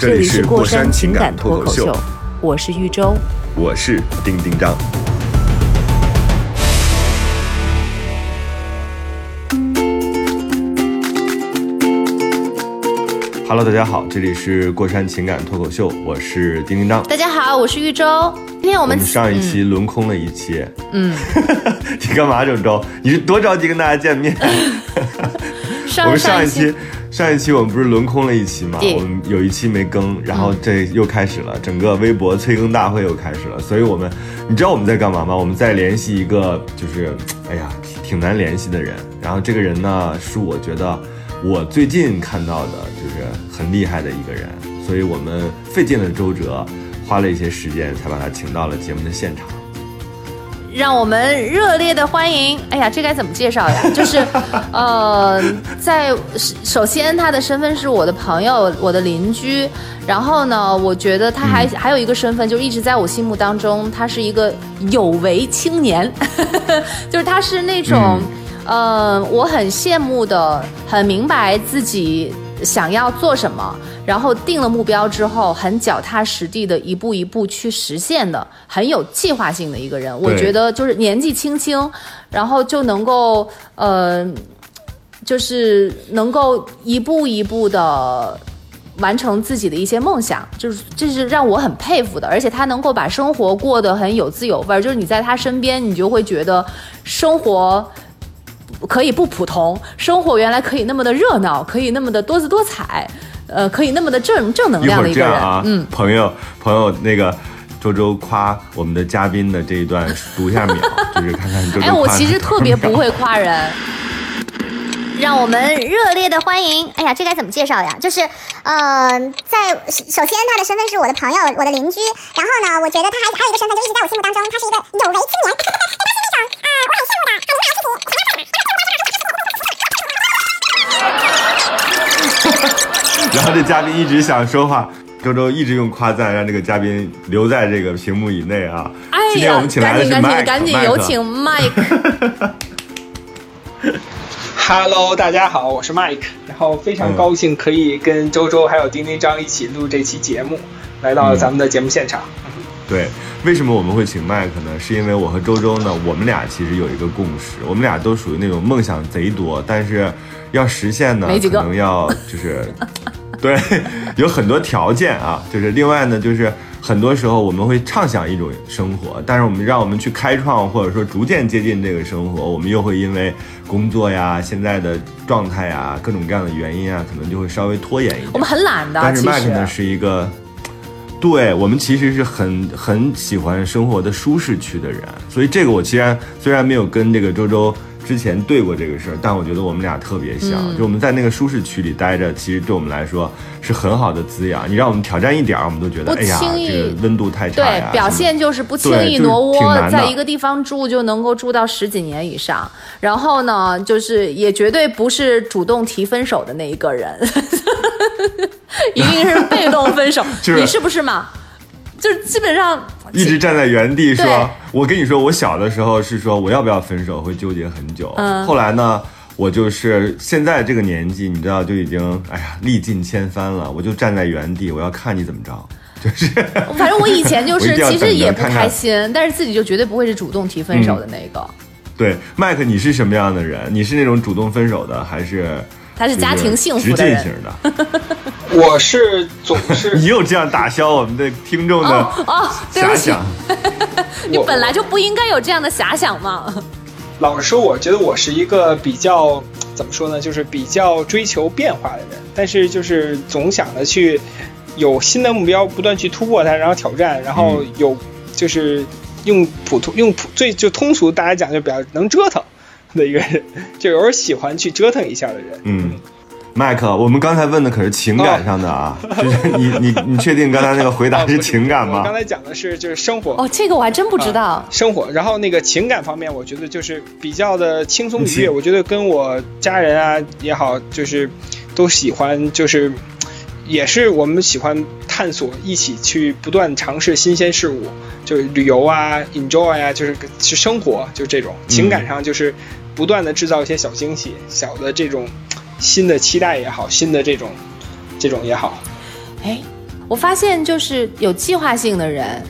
这里是过山情感脱口秀，我是玉州。我是丁丁张。Hello，大家好，这里是过山情感脱口秀，我是丁丁张。大家好，我是玉州。今天我们我们上一期轮空了一期，嗯，你干嘛，周周？你是多着急跟大家见面？上我们上一一期上一期我们不是轮空了一期嘛？我们有一期没更，然后这又开始了，整个微博催更大会又开始了。所以我们，你知道我们在干嘛吗？我们在联系一个就是，哎呀，挺挺难联系的人。然后这个人呢，是我觉得我最近看到的，就是很厉害的一个人。所以我们费尽了周折，花了一些时间，才把他请到了节目的现场。让我们热烈的欢迎。哎呀，这该怎么介绍呀？就是，呃，在首先他的身份是我的朋友，我的邻居。然后呢，我觉得他还、还有一个身份，就是一直在我心目当中，他是一个有为青年，就是他是那种，呃，我很羡慕的，很明白自己想要做什么，然后定了目标之后，很脚踏实地的一步一步去实现的，很有计划性的一个人。我觉得就是年纪轻轻，然后就能够呃，就是能够一步一步的。完成自己的一些梦想，就是这是让我很佩服的，而且他能够把生活过得很有滋有味儿，就是你在他身边，你就会觉得生活可以不普通，生活原来可以那么的热闹，可以那么的多姿多彩，呃，可以那么的正正能量的一个啊，嗯，朋友朋友，那个周周夸我们的嘉宾的这一段读一下秒，就是看看周周哎，我其实特别不会夸人。让我们热烈的欢迎！哎呀，这该怎么介绍呀？就是，呃，在首先他的身份是我的朋友，我的邻居。然后呢，我觉得他还还有一个身份，就一直在我心目当中，他是一个有为青年。他是那种啊、我很羡慕的，很领导自己。然后这嘉宾一直想说话，周周一直用夸赞让这个嘉宾留在这个屏幕以内啊。哎今天我们，请来的是赶紧赶紧 Mike，赶紧 Mike 有请 Mike。Hello，大家好，我是 Mike，然后非常高兴可以跟周周还有丁丁张一起录这期节目，来到咱们的节目现场。对，为什么我们会请麦克呢？是因为我和周周呢，我们俩其实有一个共识，我们俩都属于那种梦想贼多，但是要实现呢，可能要就是，对，有很多条件啊。就是另外呢，就是很多时候我们会畅想一种生活，但是我们让我们去开创或者说逐渐接近这个生活，我们又会因为工作呀、现在的状态呀、各种各样的原因啊，可能就会稍微拖延一点。我们很懒的，但是其麦克呢是一个，对我们其实是很很喜欢生活的舒适区的人，所以这个我虽然虽然没有跟这个周周之前对过这个事儿，但我觉得我们俩特别像，嗯就我们在那个舒适区里待着，其实对我们来说是很好的滋养。你让我们挑战一点儿，我们都觉得不哎呀，温度太差对，表现就是不轻易挪窝，在一个地方住就能够住到十几年以上。然后呢，就是也绝对不是主动提分手的那一个人，一定是被动分手。就是你是不是嘛？就是基本上一直站在原地说，我跟你说，我小的时候是说我要不要分手，会纠结很久。嗯后来呢，我就是现在这个年纪，你知道就已经哎呀历尽千帆了，我就站在原地，我要看你怎么着，就是 反正我以前就 是其实也不看看开心，但是自己就绝对不会是主动提分手的那个。对麦克，你是什么样的人？你是那种主动分手的，还是他是家庭幸福的人。型的？我是总是 你又这样打消我们的听众的哦哦，对不起。遐想，，你本来就不应该有这样的遐想嘛。老实说，我觉得我是一个比较怎么说呢，就是比较追求变化的人，但是就是总想着去有新的目标，不断去突破它，然后挑战，然后有就是用普通用普最就通俗大家讲就比较能折腾的一个人，就偶尔喜欢去折腾一下的人。嗯。麦克，我们刚才问的可是情感上的啊，就是你你你确定刚才那个 回答是情感吗？我刚才讲的是就是生活。哦，这个我还真不知道。啊生活，然后那个情感方面，我觉得就是比较的轻松愉悦。嗯我觉得跟我家人啊也好，就是都喜欢，就是也是我们喜欢探索，一起去不断尝试新鲜事物，就是旅游啊，enjoy 啊，就是去生活，就这种情感上就是不断的制造一些小惊喜，小的这种新的期待也好，新的这种这种也好。哎，我发现就是有计划性的人，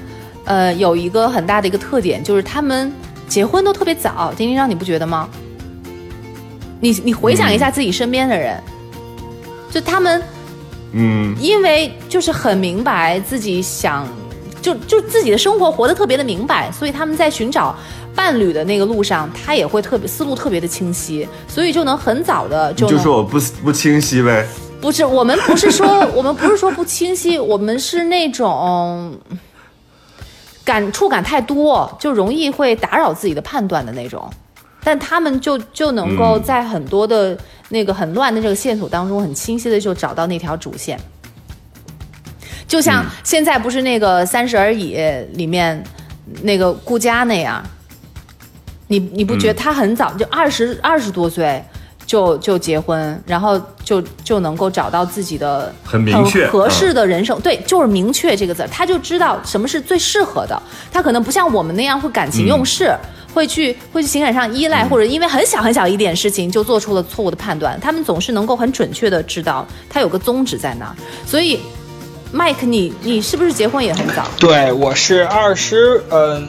呃，有一个很大的一个特点，就是他们结婚都特别早。丁丁让你不觉得吗？你你回想一下自己身边的人，就他们嗯，因为就是很明白自己想，就就自己的生活活得特别的明白，所以他们在寻找伴侣的那个路上，他也会特别思路特别的清晰，所以就能很早的就就说我不不清晰呗。不是，我们不是说我们不是说不清晰，我们是那种感触感太多，就容易会打扰自己的判断的那种。但他们就就能够嗯在很多的那个很乱的这个线索当中，很清晰的就找到那条主线。就像现在不是那个《三十而已》里面那个顾佳那样，你你不觉得他很早就二十二十多岁就就结婚，然后就就能够找到自己的很明确合适的人生？对，就是明确这个字儿，他就知道什么是最适合的。他可能不像我们那样会感情用事。会去会去情感上依赖，或者因为很小很小一点事情就做出了错误的判断。他们总是能够很准确的知道他有个宗旨在哪儿。所以，麦克，你你是不是结婚也很早？对，我是二十，嗯，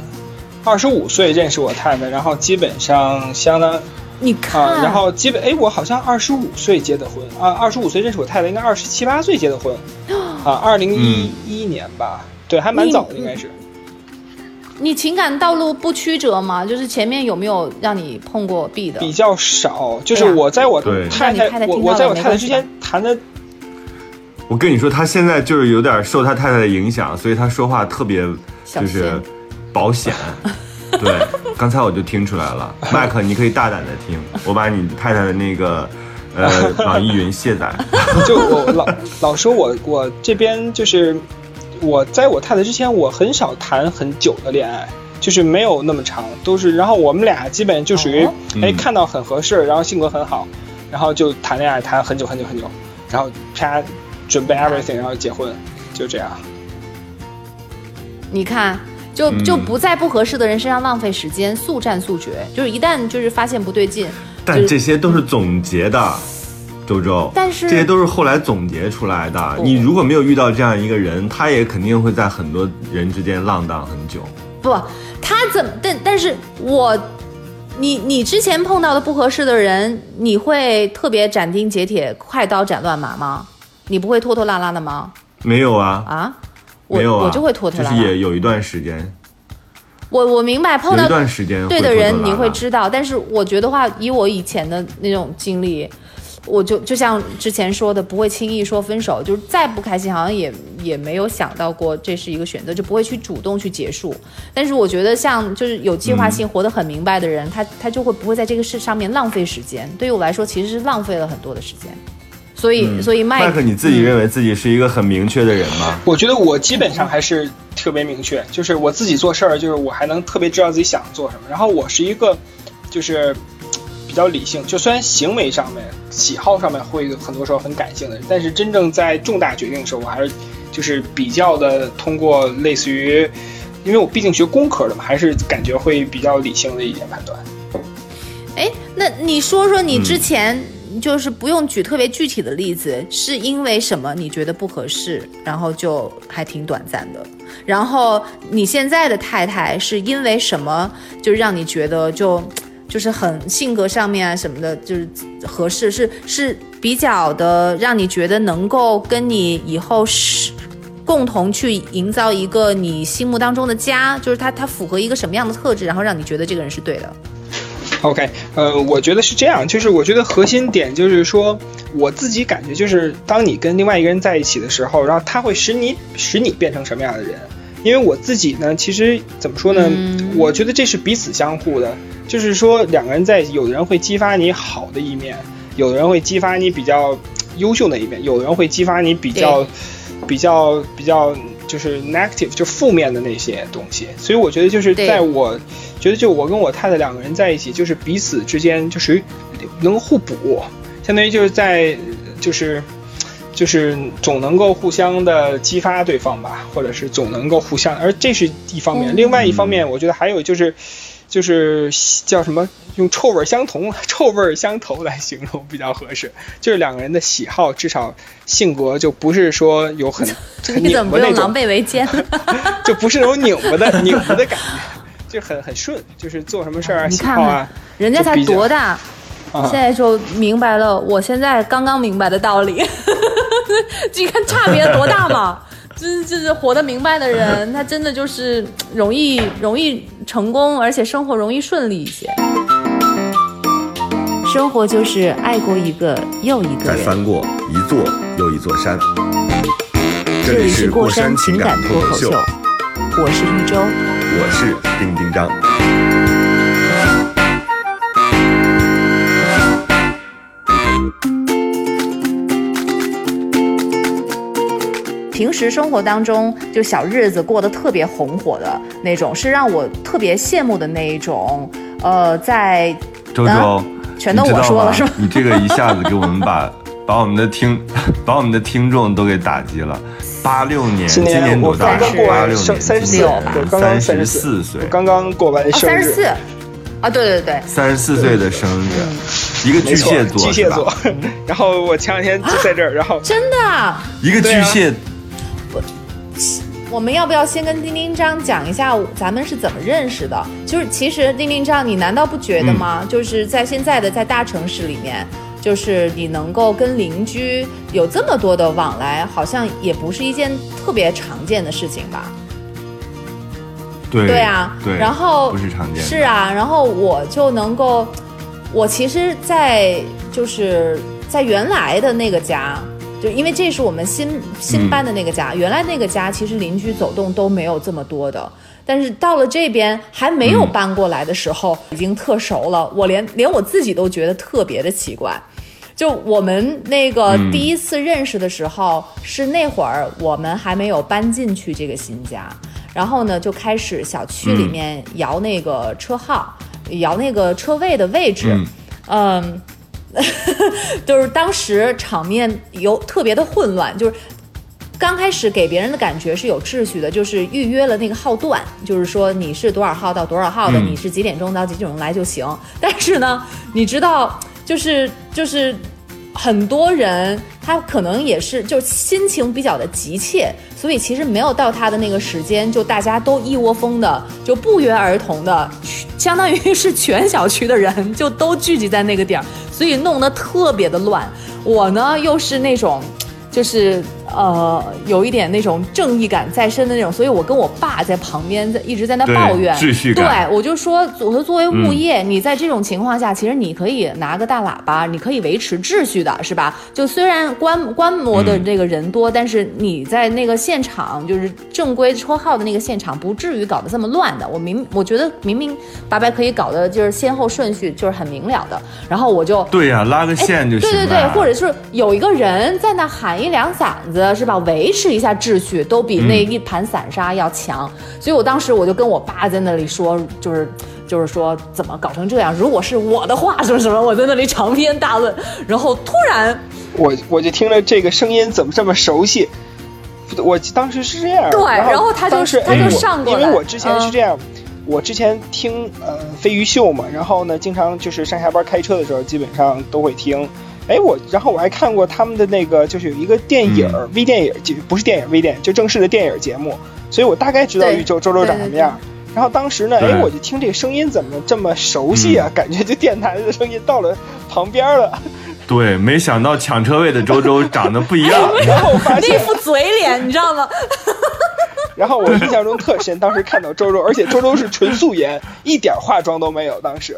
二十五岁认识我太太，然后基本上相当你看，啊，然后基本哎，我好像二十五岁结的婚啊，二十五岁认识我太太，应该二十七八岁结的婚啊，二零一一年吧，对，还蛮早的，应该是。你情感道路不曲折吗？就是前面有没有让你碰过壁的？比较少，就是我在我太太太我我在我太太之前谈的我跟你说，他现在就是有点受他太太的影响，所以他说话特别就是保险。对，刚才我就听出来了，麦克，你可以大胆的听，我把你太太的那个呃网易云卸载。就我老老说我我这边就是我在我太太之前，我很少谈很久的恋爱，就是没有那么长，都是然后我们俩基本就属于哎看到很合适，然后性格很好，然后就谈恋爱谈很久很久很久，然后啪准备 everything，然后结婚，就这样。你看，就嗯就不在不合适的人身上浪费时间，速战速决。就是一旦就是发现不对劲，但这些都是总结的，周周。但是这些都是后来总结出来的。不你如果没有遇到这样一个人，他也肯定会在很多人之间浪荡很久。不，他怎么？但但是我，你你之前碰到的不合适的人，你会特别斩钉截铁、快刀斩乱麻吗？你不会拖拖拉拉的吗？没有啊，啊？我没有啊，我就会拖拖拉拉就是。也有一段时间，我我明白，碰到一段时间对的人你会知道，但是我觉得话，以我以前的那种经历，我就就像之前说的，不会轻易说分手，就是再不开心，好像也也没有想到过这是一个选择，就不会去主动去结束。但是我觉得像就是有计划嗯性、活得很明白的人，他他就会不会在这个事上面浪费时间。对于我来说，其实是浪费了很多的时间。所以，所以麦麦克，你自己认为自己是一个很明确的人吗？我觉得我基本上还是特别明确，就是我自己做事儿，就是我还能特别知道自己想做什么。然后我是一个，就是比较理性，就虽然行为上面、喜好上面会很多时候很感性的，但是真正在重大决定的时候，我还是就是比较的通过类似于，因为我毕竟学工科的嘛，还是感觉会比较理性的一点判断。哎，那你说说你之前就是不用举特别具体的例子，是因为什么你觉得不合适，然后就还挺短暂的。然后你现在的太太是因为什么，就让你觉得就就是很性格上面啊什么的，就是合适，是是比较的让你觉得能够跟你以后是。共同去营造一个你心目当中的家，就是他他符合一个什么样的特质，然后让你觉得这个人是对的。OK，呃，我觉得是这样，就是我觉得核心点就是说，我自己感觉就是，当你跟另外一个人在一起的时候，然后他会使你使你变成什么样的人。因为我自己呢，其实怎么说呢？嗯我觉得这是彼此相互的，就是说两个人在一起，有的人会激发你好的一面，有的人会激发你比较优秀的一面，有的人会激发你比较比较比较就是 negative 就负面的那些东西。所以我觉得就是在我觉得就我跟我太太两个人在一起，就是彼此之间就属于能互补，相当于就是在就是。就是总能够互相的激发对方吧，或者是总能够互相，而这是一方面。嗯另外一方面，我觉得还有就是，就是叫什么，用臭味相同、臭味相投来形容比较合适。就是两个人的喜好，至少性格就不是说有很很拧 你怎么不巴那种，用狼狈为奸？就不是那种拧巴的拧巴的感觉，就很很顺，就是做什么事儿啊、你看看喜好啊，人家才多大，啊现在就明白了我现在刚刚明白的道理。你 看差别多大嘛？就是就是活得明白的人，他真的就是容易容易成功，而且生活容易顺利一些。生活就是爱过一个又一个人。再翻过一座又一座山。这里是过山情感脱口秀，我是一周。我是丁丁张。平时生活当中，就小日子过得特别红火的那种，是让我特别羡慕的那一种。呃，在周周，啊全都我说了是吗你这个一下子给我们把把我们的听 把我们的听众都给打击了。八六年，今今年多大刚刚？过完八六年，生三十四，三十四四岁，刚刚过完哦生日。三十四，啊，对对对，三十四岁的生日，一个巨蟹座，巨蟹座。然后我前两天就在这儿，然后真的啊。一个巨蟹，我们要不要先跟丁丁张讲一下咱们是怎么认识的？就是其实丁丁张，你难道不觉得吗？就是在现在的在大城市里面，就是你能够跟邻居有这么多的往来，好像也不是一件特别常见的事情吧？对对啊，对，然后不是常见，是啊，然后我就能够，我其实在，就是在原来的那个家，就因为这是我们新新搬的那个家，原来那个家其实邻居走动都没有这么多的。但是到了这边还没有搬过来的时候，已经特熟了，我连连我自己都觉得特别的奇怪。就我们那个嗯。第一次认识的时候，是那会儿我们还没有搬进去这个新家，然后呢就开始小区里面摇那个车号，摇那个车位的位置，嗯，就是当时场面有特别的混乱，就是。刚开始给别人的感觉是有秩序的，就是预约了那个号段，就是说你是多少号到多少号的，嗯你是几点钟到几点钟来就行。但是呢，你知道，就是就是很多人他可能也是就心情比较的急切，所以其实没有到他的那个时间，就大家都一窝蜂的就不约而同的，相当于是全小区的人就都聚集在那个点儿，所以弄得特别的乱。我呢又是那种。就是呃，有一点那种正义感在身的那种，所以我跟我爸在旁边在一直在那抱怨，秩序感对我就说，我说作为物业，你在这种情况下，其实你可以拿个大喇叭，你可以维持秩序的，是吧？就虽然观观摩的这个人多，但是你在那个现场，就是正规抽号的那个现场，不至于搞得这么乱的。我明我觉得明明白白可以搞的，就是先后顺序就是很明了的。然后我就对呀、拉个线就行了。对对对，或者是有一个人在那喊一两嗓子，是吧？维持一下秩序，都比那一盘散沙要强。所以我当时我就跟我爸在那里说，就是就是说怎么搞成这样？如果是我的话，什么什么，我在那里长篇大论。然后突然，我我就听了这个声音怎么这么熟悉？我当时是这样，对然然后他就是他就上过来因为我之前是嗯这样。我之前听呃飞鱼秀嘛，然后呢，经常就是上下班开车的时候，基本上都会听。哎，我然后我还看过他们的那个，就是有一个电影、嗯微电影，就不是电影微电影，就正式的电影节目，所以我大概知道对宇宙周周长什么样。然后当时呢，对哎，我就听这个声音怎么这么熟悉啊？感觉就电台的声音到了旁边了。对，没想到抢车位的周周长得不一样。然后我发 那现，副嘴脸，你知道吗？然后我印象中特深，当时看到周周，而且周周是纯素颜，一点化妆都没有。当时，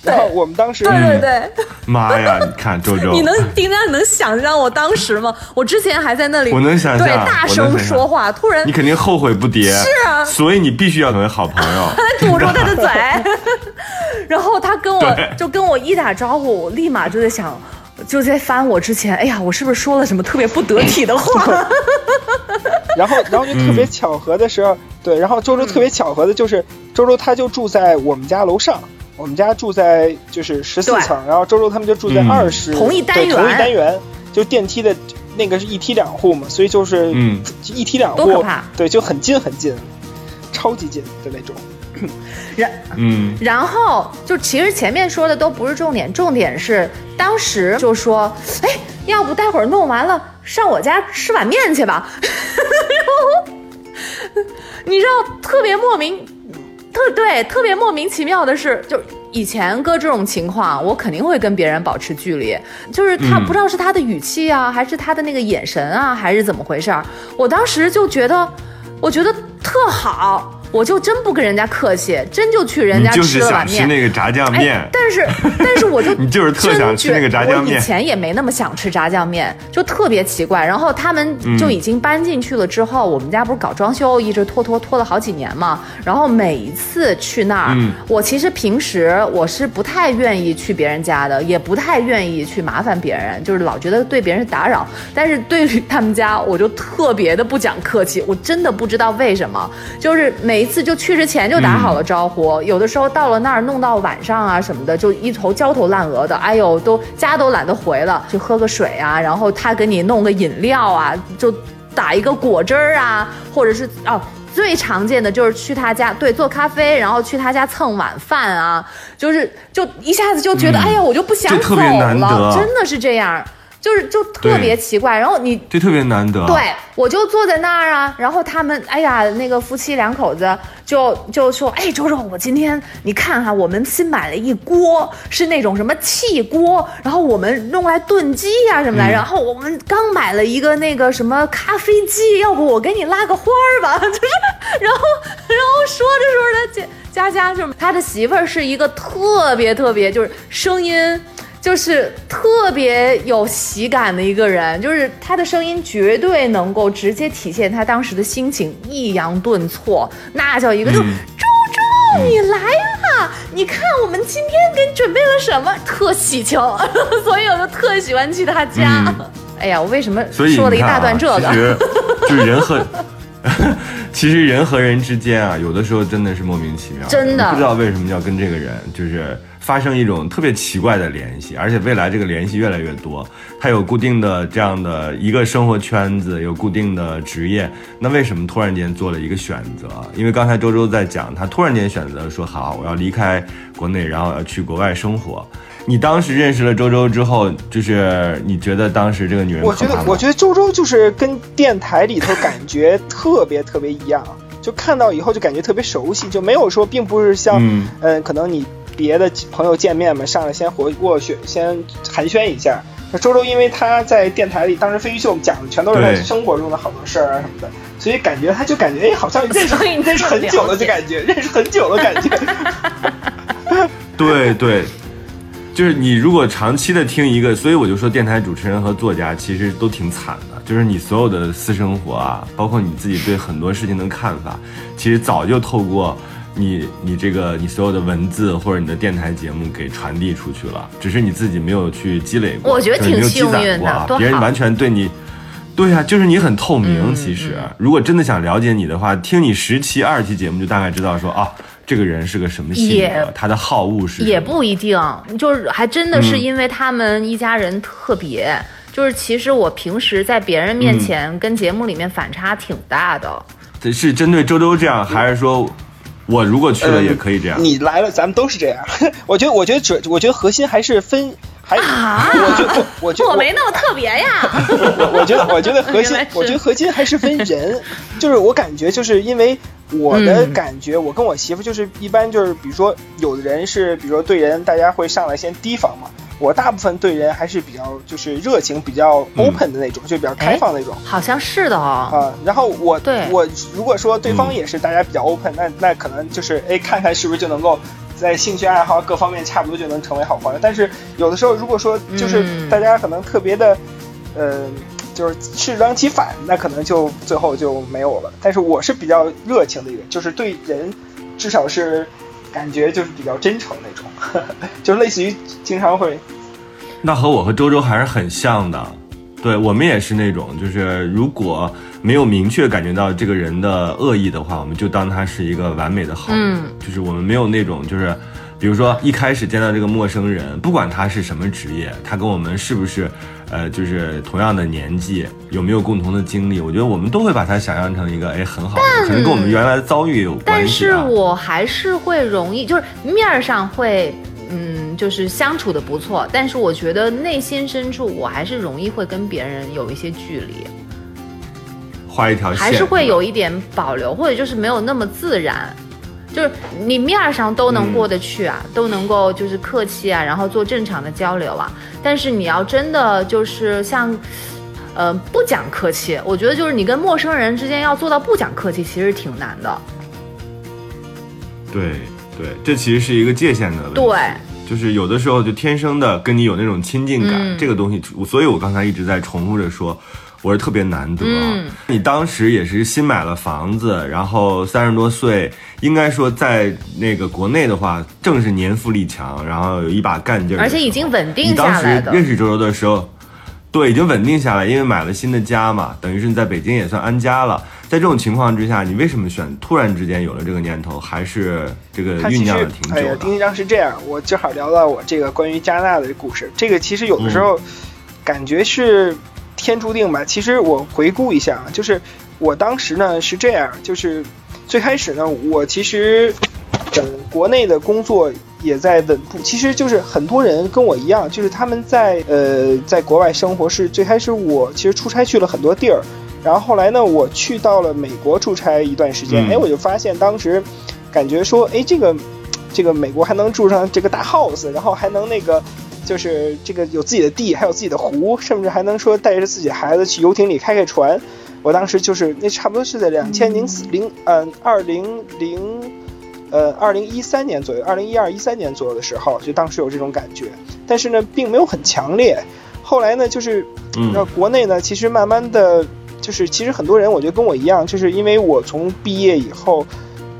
然后我们当时对对对。妈呀，你看周周，你能丁亮，你能想象我当时吗？我之前还在那里，我能想象对，大声说话，突然你肯定后悔不迭。是啊所以你必须要成为好朋友。堵住他的嘴，然后他跟我就跟我一打招呼，我立马就在想。就在翻我之前，哎呀，我是不是说了什么特别不得体的话？然后，然后就特别巧合的时候，对，然后周周特别巧合的就是周周他就住在我们家楼上，我们家住在就是十四层，然后周周他们就住在嗯。二十、同一单元。同一单元，就电梯的那个是一梯两户嘛，所以就是嗯。一梯两户多可怕，对，就很近很近，超级近的那种。然嗯。然后就其实前面说的都不是重点，重点是当时就说，哎，要不待会儿弄完了上我家吃碗面去吧。然后你知道特别莫名，特对特别莫名其妙的是，就以前哥这种情况，我肯定会跟别人保持距离，就是他不知道是他的语气啊，还是他的那个眼神啊，还是怎么回事儿。我当时就觉得，我觉得特好。我就真不跟人家客气，真就去人家就是吃了碗面。想吃那个炸酱面哎，但是 但是我就你就是特想吃那个炸酱面以前也没那么想吃炸酱面，就特别奇怪。然后他们嗯就已经搬进去了之后，我们家不是搞装修，一直拖拖拖了好几年嘛。然后每一次去那儿，嗯我其实平时我是不太愿意去别人家的，也不太愿意去麻烦别人，就是老觉得对别人是打扰。但是对于他们家，我就特别的不讲客气，我真的不知道为什么，就是每一次就去之前就打好了招呼，有的时候到了那儿弄到晚上啊什么的，就一头焦头烂额的，哎呦，都家都懒得回了，去喝个水啊，然后他给你弄个饮料啊，就打一个果汁儿啊，或者是哦。最常见的就是去他家，对，做咖啡，然后去他家蹭晚饭啊，就是就一下子就觉得，嗯。哎呀，我就不想走了，得真的是这样，就是就特别奇怪。然后你对特别难得。对，我就坐在那儿啊，然后他们，哎呀，那个夫妻两口子就就说，哎，周周，我今天你看哈、我们新买了一锅，是那种什么气锅，然后我们用来炖鸡呀、什么的，然后我们刚买了一个那个什么咖啡机，要不我给你拉个花儿吧，就是，然后然后说着说着，佳佳佳就是他的媳妇儿是一个特别特别就是声音。就是特别有喜感的一个人，就是他的声音绝对能够直接体现他当时的心情，抑扬顿挫，那叫一个就、嗯周周你来啦！你看我们今天给你准备了什么，特喜庆，所以我就特喜欢去他家。嗯哎呀，我为什么说了一大段这个？就是人和，其实人和人之间啊，有的时候真的是莫名其妙，真的不知道为什么要跟这个人就是发生一种特别奇怪的联系，而且未来这个联系越来越多，他有固定的这样的一个生活圈子，有固定的职业，那为什么突然间做了一个选择？因为刚才周周在讲，他突然间选择说好，我要离开国内，然后要去国外生活。你当时认识了周周之后，就是你觉得当时这个女人我觉得我觉得周周就是跟电台里头感觉特别特别一样，就看到以后就感觉特别熟悉，就没有说，并不是像，嗯嗯、可能你别的朋友见面嘛，上来先活过去，先寒暄一下。那周周因为他在电台里，当时飞鱼秀讲的全都是他生活中的好多事儿啊什么的，所以感觉他就感觉哎，好像认识你认识很久了，就感觉 认识很久了，感觉。对对，就是你如果长期的听一个，所以我就说电台主持人和作家其实都挺惨的，就是你所有的私生活啊，包括你自己对很多事情的看法，其实早就透过你你这个你所有的文字或者你的电台节目给传递出去了，只是你自己没有去积累过，我觉得挺幸运的别人完全对你。对呀、就是你很透明。嗯其实，如果真的想了解你的话，听你十期、二十期节目，就大概知道说啊，这个人是个什么性格，他的好恶是也不一定，就是还真的是嗯因为他们一家人特别。就是其实我平时在别人面前跟节目里面反差挺大的，这是针对周周这样，还是说我如果去了也可以这样？你来了，咱们都是这样。我觉得，我觉得主，我觉得核心还是分，还，啊我觉得，我觉得我没那么特别呀。我我觉得，我觉得核心我觉得核心还是分人，就是我感觉，就是因为我的嗯感觉，我跟我媳妇就是一般就是，比如说有的人是，比如说对人大家会上来先提防嘛，我大部分对人还是比较就是热情、比较嗯 open 的那种，就比较开放那种。好像是的哦。啊，然后我对我如果说对方嗯也是大家比较 open，、那那可能就是哎看看是不是就能够在兴趣爱好各方面差不多就能成为好朋友。但是有的时候如果说就是嗯大家可能特别的，呃，就是适当其反，那可能就最后就没有了。但是我是比较热情的一个，就是对人至少是感觉就是比较真诚那种，就类似于经常会那和我和周周还是很像的，对我们也是那种，就是如果没有明确感觉到这个人的恶意的话，我们就当他是一个完美的好人，嗯就是我们没有那种就是。比如说，一开始见到这个陌生人，不管他是什么职业，他跟我们是不是，呃，就是同样的年纪，有没有共同的经历，我觉得我们都会把它想象成一个，哎，很好可能跟我们原来的遭遇有关但是。我还是会容易，就是面儿上会，嗯，就是相处的不错，但是我觉得内心深处我还是容易会跟别人有一些距离，画一条线，还是会有一点保留，或者就是没有那么自然。就是你面儿上都能过得去啊，都能够就是客气啊，然后做正常的交流啊。但是你要真的就是像，呃，不讲客气，我觉得就是你跟陌生人之间要做到不讲客气，其实挺难的。对对，这其实是一个界限的问题。对，就是有的时候就天生的跟你有那种亲近感，嗯这个东西，所以我刚才一直在重复着说，我是特别难得。嗯你当时也是新买了房子，然后三十多岁，应该说在那个国内的话，正是年富力强，然后有一把干劲儿而且已经稳定你当时下来的。认识周周的时候，对，已经稳定下来，因为买了新的家嘛，等于是你在北京也算安家了。在这种情况之下，你为什么选突然之间有了这个念头，还是这个酝酿了挺久哎呀，的？丁一章是这样，我正好聊到我这个关于加拿大的故事。这个其实有的时候感觉是天注定吧。其实我回顾一下啊，就是我当时呢是这样，就是最开始呢，我其实等国内的工作也在稳步，其实就是很多人跟我一样，就是他们在呃在国外生活是最开始我其实出差去了很多地儿。然后后来呢，我去到了美国出差一段时间，嗯哎，我就发现当时感觉说，哎，这个这个美国还能住上这个大 house，然后还能那个就是这个有自己的地，还有自己的湖，甚至还能说带着自己孩子去游艇里开开船。我当时就是那差不多是在两千零四零嗯二零零呃二零一三年左右，二零一二一三年左右的时候，就当时有这种感觉，但是呢，并没有很强烈。后来呢，就是嗯那国内呢，其实慢慢的就是，其实很多人我觉得跟我一样，就是因为我从毕业以后，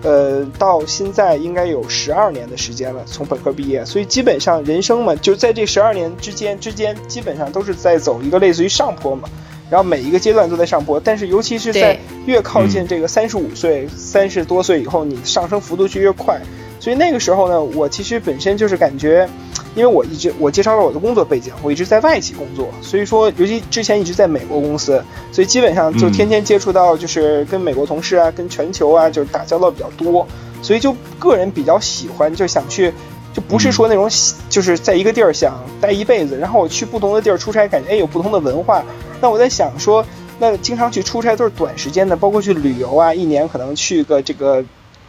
呃，到现在应该有十二年的时间了，从本科毕业，所以基本上人生嘛，就在这十二年之间之间，基本上都是在走一个类似于上坡嘛。然后每一个阶段都在上坡，但是尤其是在越靠近这个三十五岁、三十多岁以后，你上升幅度就越快。所以那个时候呢，我其实本身就是感觉，因为我一直我介绍了我的工作背景，我一直在外企工作，所以说尤其之前一直在美国公司，所以基本上就天天接触到就是跟美国同事啊、跟全球啊就是打交道比较多，所以就个人比较喜欢，就想去。就不是说那种喜就是在一个地儿想待一辈子，然后我去不同的地儿出差，感觉哎有不同的文化。那我在想说，那经常去出差都是短时间的，包括去旅游啊，一年可能去个这个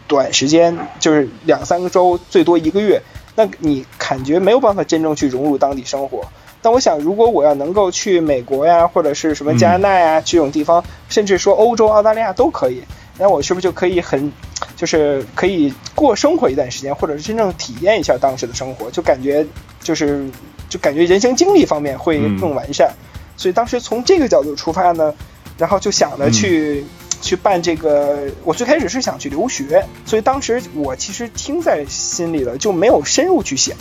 短时间，就是两三个周，最多一个月。那你感觉没有办法真正去融入当地生活。但我想，如果我要能够去美国呀，或者是什么加拿大呀、这种地方，甚至说欧洲、澳大利亚都可以，那我是不是就可以很，就是可以过生活一段时间，或者是真正体验一下当时的生活，就感觉就是就感觉人生经历方面会更完善。所以当时从这个角度出发呢，然后就想着去、去办这个。我最开始是想去留学，所以当时我其实听在心里了，就没有深入去想。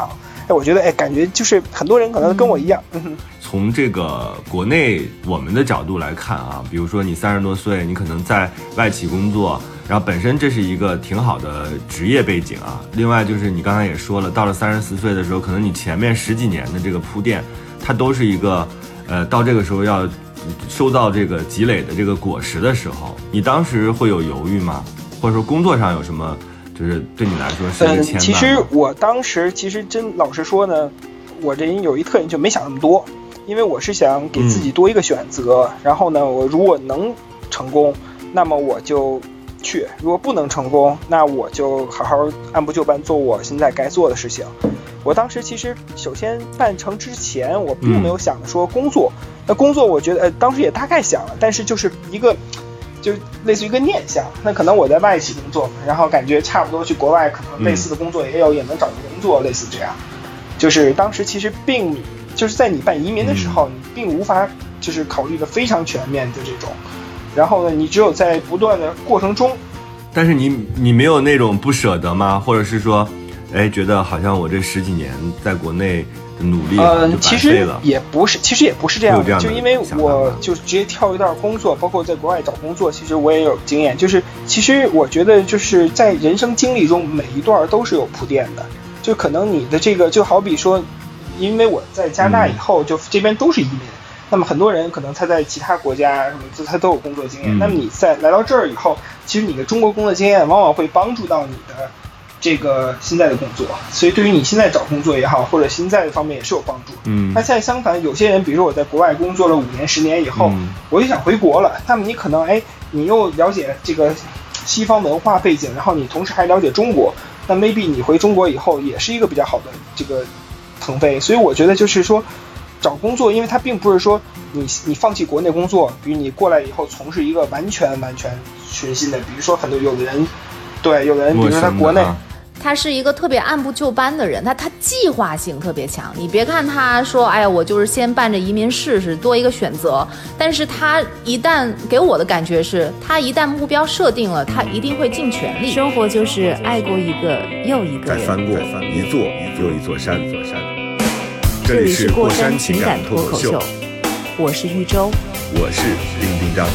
哎，我觉得哎，感觉就是很多人可能跟我一样，嗯哼。从这个国内我们的角度来看啊，比如说你三十多岁，你可能在外企工作，然后本身这是一个挺好的职业背景啊。另外就是你刚才也说了，到了三十四岁的时候，可能你前面十几年的这个铺垫，它都是一个，呃，到这个时候要收到这个积累的这个果实的时候，你当时会有犹豫吗？或者说工作上有什么，就是对你来说是一个牵绊其实我当时其实真老实说呢，我这人有一特点就没想那么多，因为我是想给自己多一个选择。然后呢，我如果能成功，那么我就去；如果不能成功，那我就好好按部就班做我现在该做的事情。我当时其实首先办成之前，我并没有想着说工作。那工作我觉得，呃，当时也大概想了，但是就是一个。就类似于一个念想，那可能我在外企工作，然后感觉差不多去国外，可能类似的工作也有，也能找到工作，类似这样。就是当时其实并就是在你办移民的时候，你并无法就是考虑的非常全面的这种。然后呢，你只有在不断的过程中，但是你你没有那种不舍得吗？或者是说，哎，觉得好像我这十几年在国内的努力嗯，其实。也不是，其实也不是这样的，就因为我就直接跳一段工作，包括在国外找工作，其实我也有经验。就是其实我觉得就是在人生经历中，每一段都是有铺垫的。就可能你的这个，就好比说，因为我在加拿大以后，就这边都是移民，那么很多人可能他在其他国家什么，就他都有工作经验。嗯那么你在来到这儿以后，其实你的中国工作经验往往会帮助到你的这个现在的工作，所以对于你现在找工作也好，或者现在的方面也是有帮助。嗯那现在相反，有些人，比如说我在国外工作了五年、十年以后，嗯我就想回国了。那么你可能哎，你又了解这个西方文化背景，然后你同时还了解中国，那 maybe 你回中国以后也是一个比较好的这个腾飞。所以我觉得就是说，找工作，因为它并不是说你你放弃国内工作，比如你过来以后从事一个完全完全全新的，比如说很多有的人，对，有的人比陌如说他国内。他是一个特别按部就班的人，他他计划性特别强。你别看他说，哎呀，我就是先办着移民试试，多一个选择。但是他一旦给我的感觉是，他一旦目标设定了，他一定会尽全力。生活就是爱过一个又一个人。再翻过一座又一座山，一座山。这这里里是过山山情情感感脱口秀脱口秀，，我是玉州。我是丁丁张。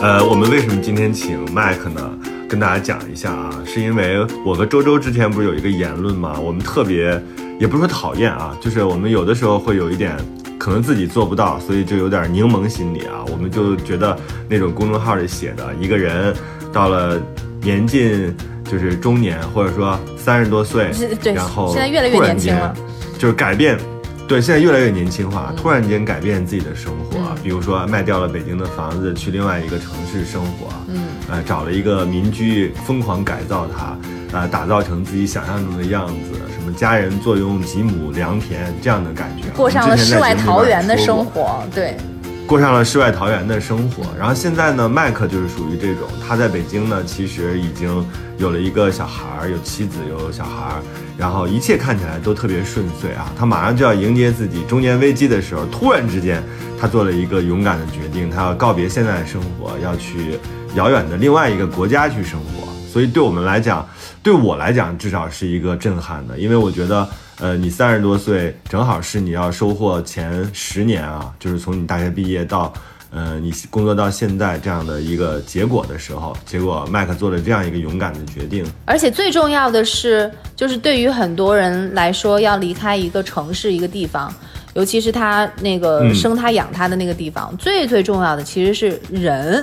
呃，我们为什么今天请麦克呢？跟大家讲一下啊，是因为我和周周之前不是有一个言论吗？我们特别，也不是说讨厌啊，就是我们有的时候会有一点，可能自己做不到，所以就有点柠檬心理啊。我们就觉得那种公众号里写的，一个人到了年近就是中年，或者说三十多岁，对然后现在越来越突然间年轻了。就是改变。对，现在越来越年轻化，突然间改变自己的生活，嗯。比如说卖掉了北京的房子，去另外一个城市生活，嗯，呃，找了一个民居，疯狂改造它，呃，打造成自己想象中的样子，什么家人坐拥几亩良田这样的感觉，过上了世外桃源的生活，对，过上了世外桃源的生活。然后现在呢，麦克就是属于这种，他在北京呢，其实已经有了一个小孩儿，有妻子，有小孩儿，然后一切看起来都特别顺遂啊。他马上就要迎接自己中年危机的时候，突然之间，他做了一个勇敢的决定，他要告别现在的生活，要去遥远的另外一个国家去生活。所以对我们来讲，对我来讲，至少是一个震撼的，因为我觉得，呃，你三十多岁，正好是你要收获前十年啊，就是从你大学毕业到，呃，你工作到现在这样的一个结果的时候，结果麦克做了这样一个勇敢的决定，而且最重要的是，就是对于很多人来说，要离开一个城市、一个地方，尤其是他那个嗯生他养他的那个地方，最最重要的其实是人，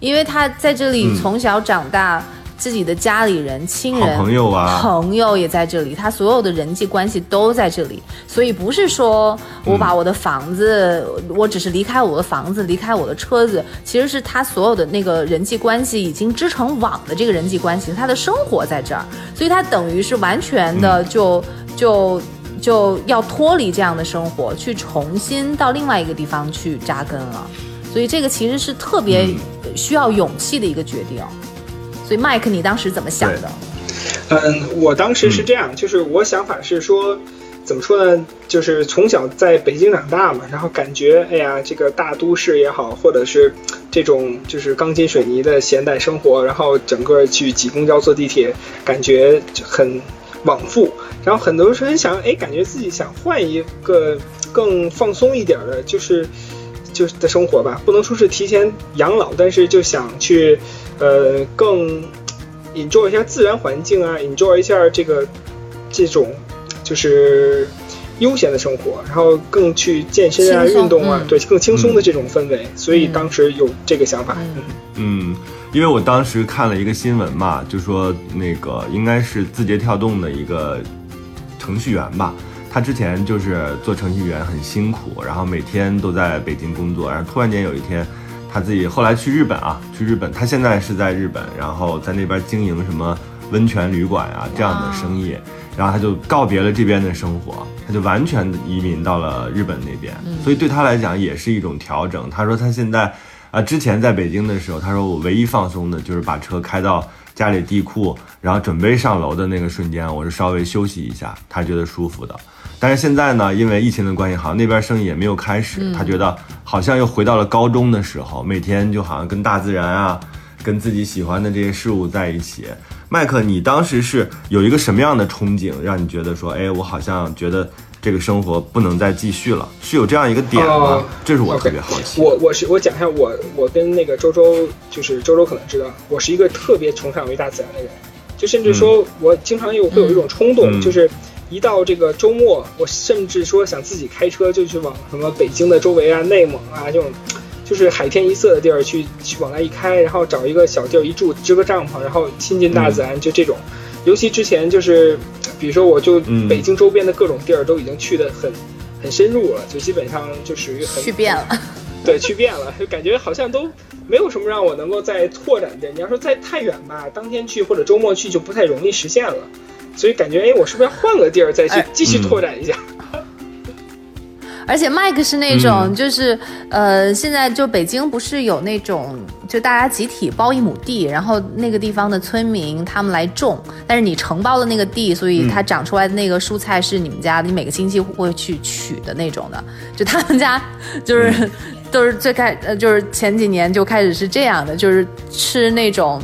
因为他在这里嗯从小长大。自己的家里人、亲人、朋友啊。朋友也在这里，他所有的人际关系都在这里，所以不是说我把我的房子，我只是离开我的房子，离开我的车子，其实是他所有的那个人际关系已经织成网的这个人际关系，他的生活在这儿，所以他等于是完全的就、就就要脱离这样的生活，去重新到另外一个地方去扎根了，所以这个其实是特别需要勇气的一个决定。所以麦克，你当时怎么想的？嗯，我当时是这样，就是我想法是说，怎么说呢？就是从小在北京长大嘛，然后感觉，哎呀，这个大都市也好，或者是这种就是钢筋水泥的现代生活，然后整个去挤公交、坐地铁，感觉就很往复。然后很多人想，哎，感觉自己想换一个更放松一点的，就是就是的生活吧，不能说是提前养老，但是就想去，呃，更 enjoy 一下自然环境啊，enjoy 一下这个这种就是悠闲的生活，然后更去健身啊、运动啊，嗯。对，更轻松的这种氛围，所以当时有这个想法。嗯。嗯，因为我当时看了一个新闻嘛，就说那个应该是字节跳动的一个程序员吧，他之前就是做程序员很辛苦，然后每天都在北京工作，然后突然间有一天，他自己后来去日本啊，去日本，他现在是在日本，然后在那边经营什么温泉旅馆啊这样的生意，然后他就告别了这边的生活，他就完全移民到了日本那边，所以对他来讲也是一种调整。他说他现在啊，之前在北京的时候，他说我唯一放松的就是把车开到家里地库，然后准备上楼的那个瞬间，我是稍微休息一下，他觉得舒服的。但是现在呢，因为疫情的关系，好像那边生意也没有开始，他觉得好像又回到了高中的时候，每天就好像跟大自然啊，跟自己喜欢的这些事物在一起。麦克，你当时是有一个什么样的憧憬，让你觉得说，哎，我好像觉得这个生活不能再继续了，是有这样一个点吗？哦这是我特别好奇。我我是我讲一下我我跟那个周周，就是周周可能知道，我是一个特别崇尚于大自然的人，就甚至说我经常有会有一种冲动，嗯就是一到这个周末，我甚至说想自己开车就去往什么北京的周围啊、内蒙啊这种。就是海天一色的地儿去去往那一开，然后找一个小地儿一住，支个帐篷，然后亲近大自然，就这种。尤其之前就是，比如说我就嗯北京周边的各种地儿都已经去的很很深入了，就基本上就属于很去遍了。对，去遍了，就感觉好像都没有什么让我能够再拓展的。你要说再太远吧，当天去或者周末去就不太容易实现了，所以感觉哎，我是不是要换个地儿再去哎继续嗯拓展一下？而且麦克是那种，嗯就是、呃，现在就北京不是有那种，就大家集体包一亩地，然后那个地方的村民他们来种，但是你承包了那个地，所以它长出来的那个蔬菜是你们家，你每个星期会去取的那种的。就他们家就是、都是最开呃，就是前几年就开始是这样的，就是吃那种，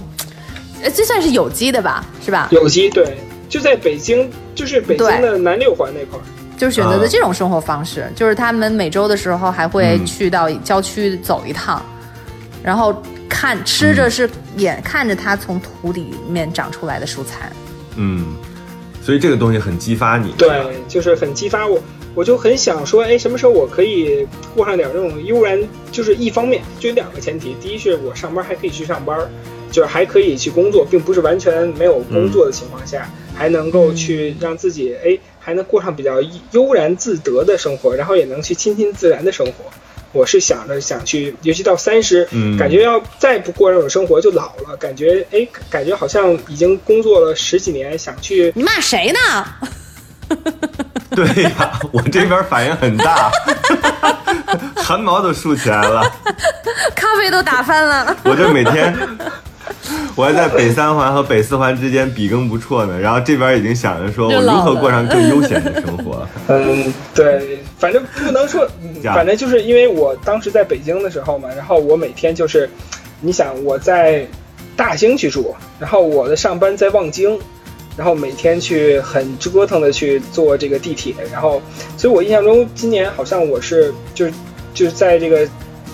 呃，这算是有机的吧，是吧？有机对，就在北京，就是北京的南六环那块儿。就是选择啊的这种生活方式，就是他们每周的时候还会嗯去到郊区走一趟，然后看吃着是眼看着它从土里面长出来的蔬菜。嗯，所以这个东西很激发你。对，就是很激发我，我就很想说，哎，什么时候我可以过上点这种悠然？就是一方面，就有两个前提，第一是我上班还可以去上班，就是还可以去工作，并不是完全没有工作的情况下，还能够去让自己哎，还能过上比较悠然自得的生活，然后也能去亲近自然的生活。我是想着想去，尤其到三十、嗯感觉要再不过这种生活就老了，感觉哎，感觉好像已经工作了十几年，想去你骂谁呢？对呀、我这边反应很大，汗毛都竖起来了。咖啡都打翻了。我这每天，我还在北三环和北四环之间比耕不辍呢。然后这边已经想着说我如何过上更悠闲的生活。嗯，对，反正不能说，反正就是因为我当时在北京的时候嘛，然后我每天就是，你想我在大兴去住，然后我的上班在望京，然后每天去很折腾的去坐这个地铁，然后，所以我印象中今年好像我是就是就是在这个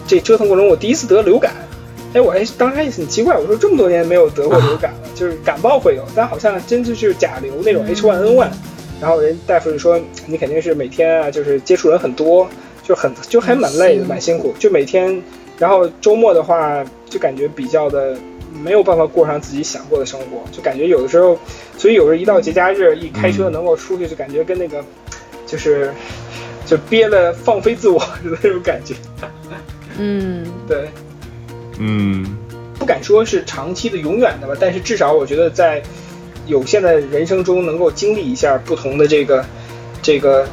这折腾过程中，我第一次得流感。哎，我还当时还很奇怪，我说这么多年没有得过流感了，就是感冒会有，但好像真就是甲流那种 H1N1。然后人大夫就说你肯定是每天啊，就是接触人很多，就很就还蛮累的，蛮辛苦。就每天，然后周末的话，就感觉比较的没有办法过上自己想过的生活，就感觉有的时候，所以有时候一到节假日，一开车能够出去，就感觉跟那个就是就憋了放飞自我的那种感觉。嗯，对，嗯不敢说是长期的、永远的吧，但是至少我觉得在有限的人生中，能够经历一下不同的这个、这个、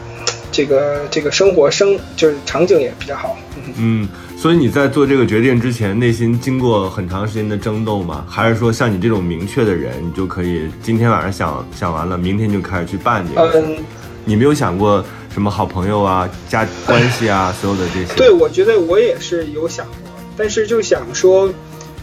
这个、这个生活生，就是场景也比较好。嗯嗯。所以你在做这个决定之前，内心经过很长时间的争斗吗？还是说像你这种明确的人，你就可以今天晚上想想完了，明天就开始去办这个？嗯，你没有想过什么好朋友啊、家关系啊，所有的这些？对，我觉得我也是有想过，但是就想说，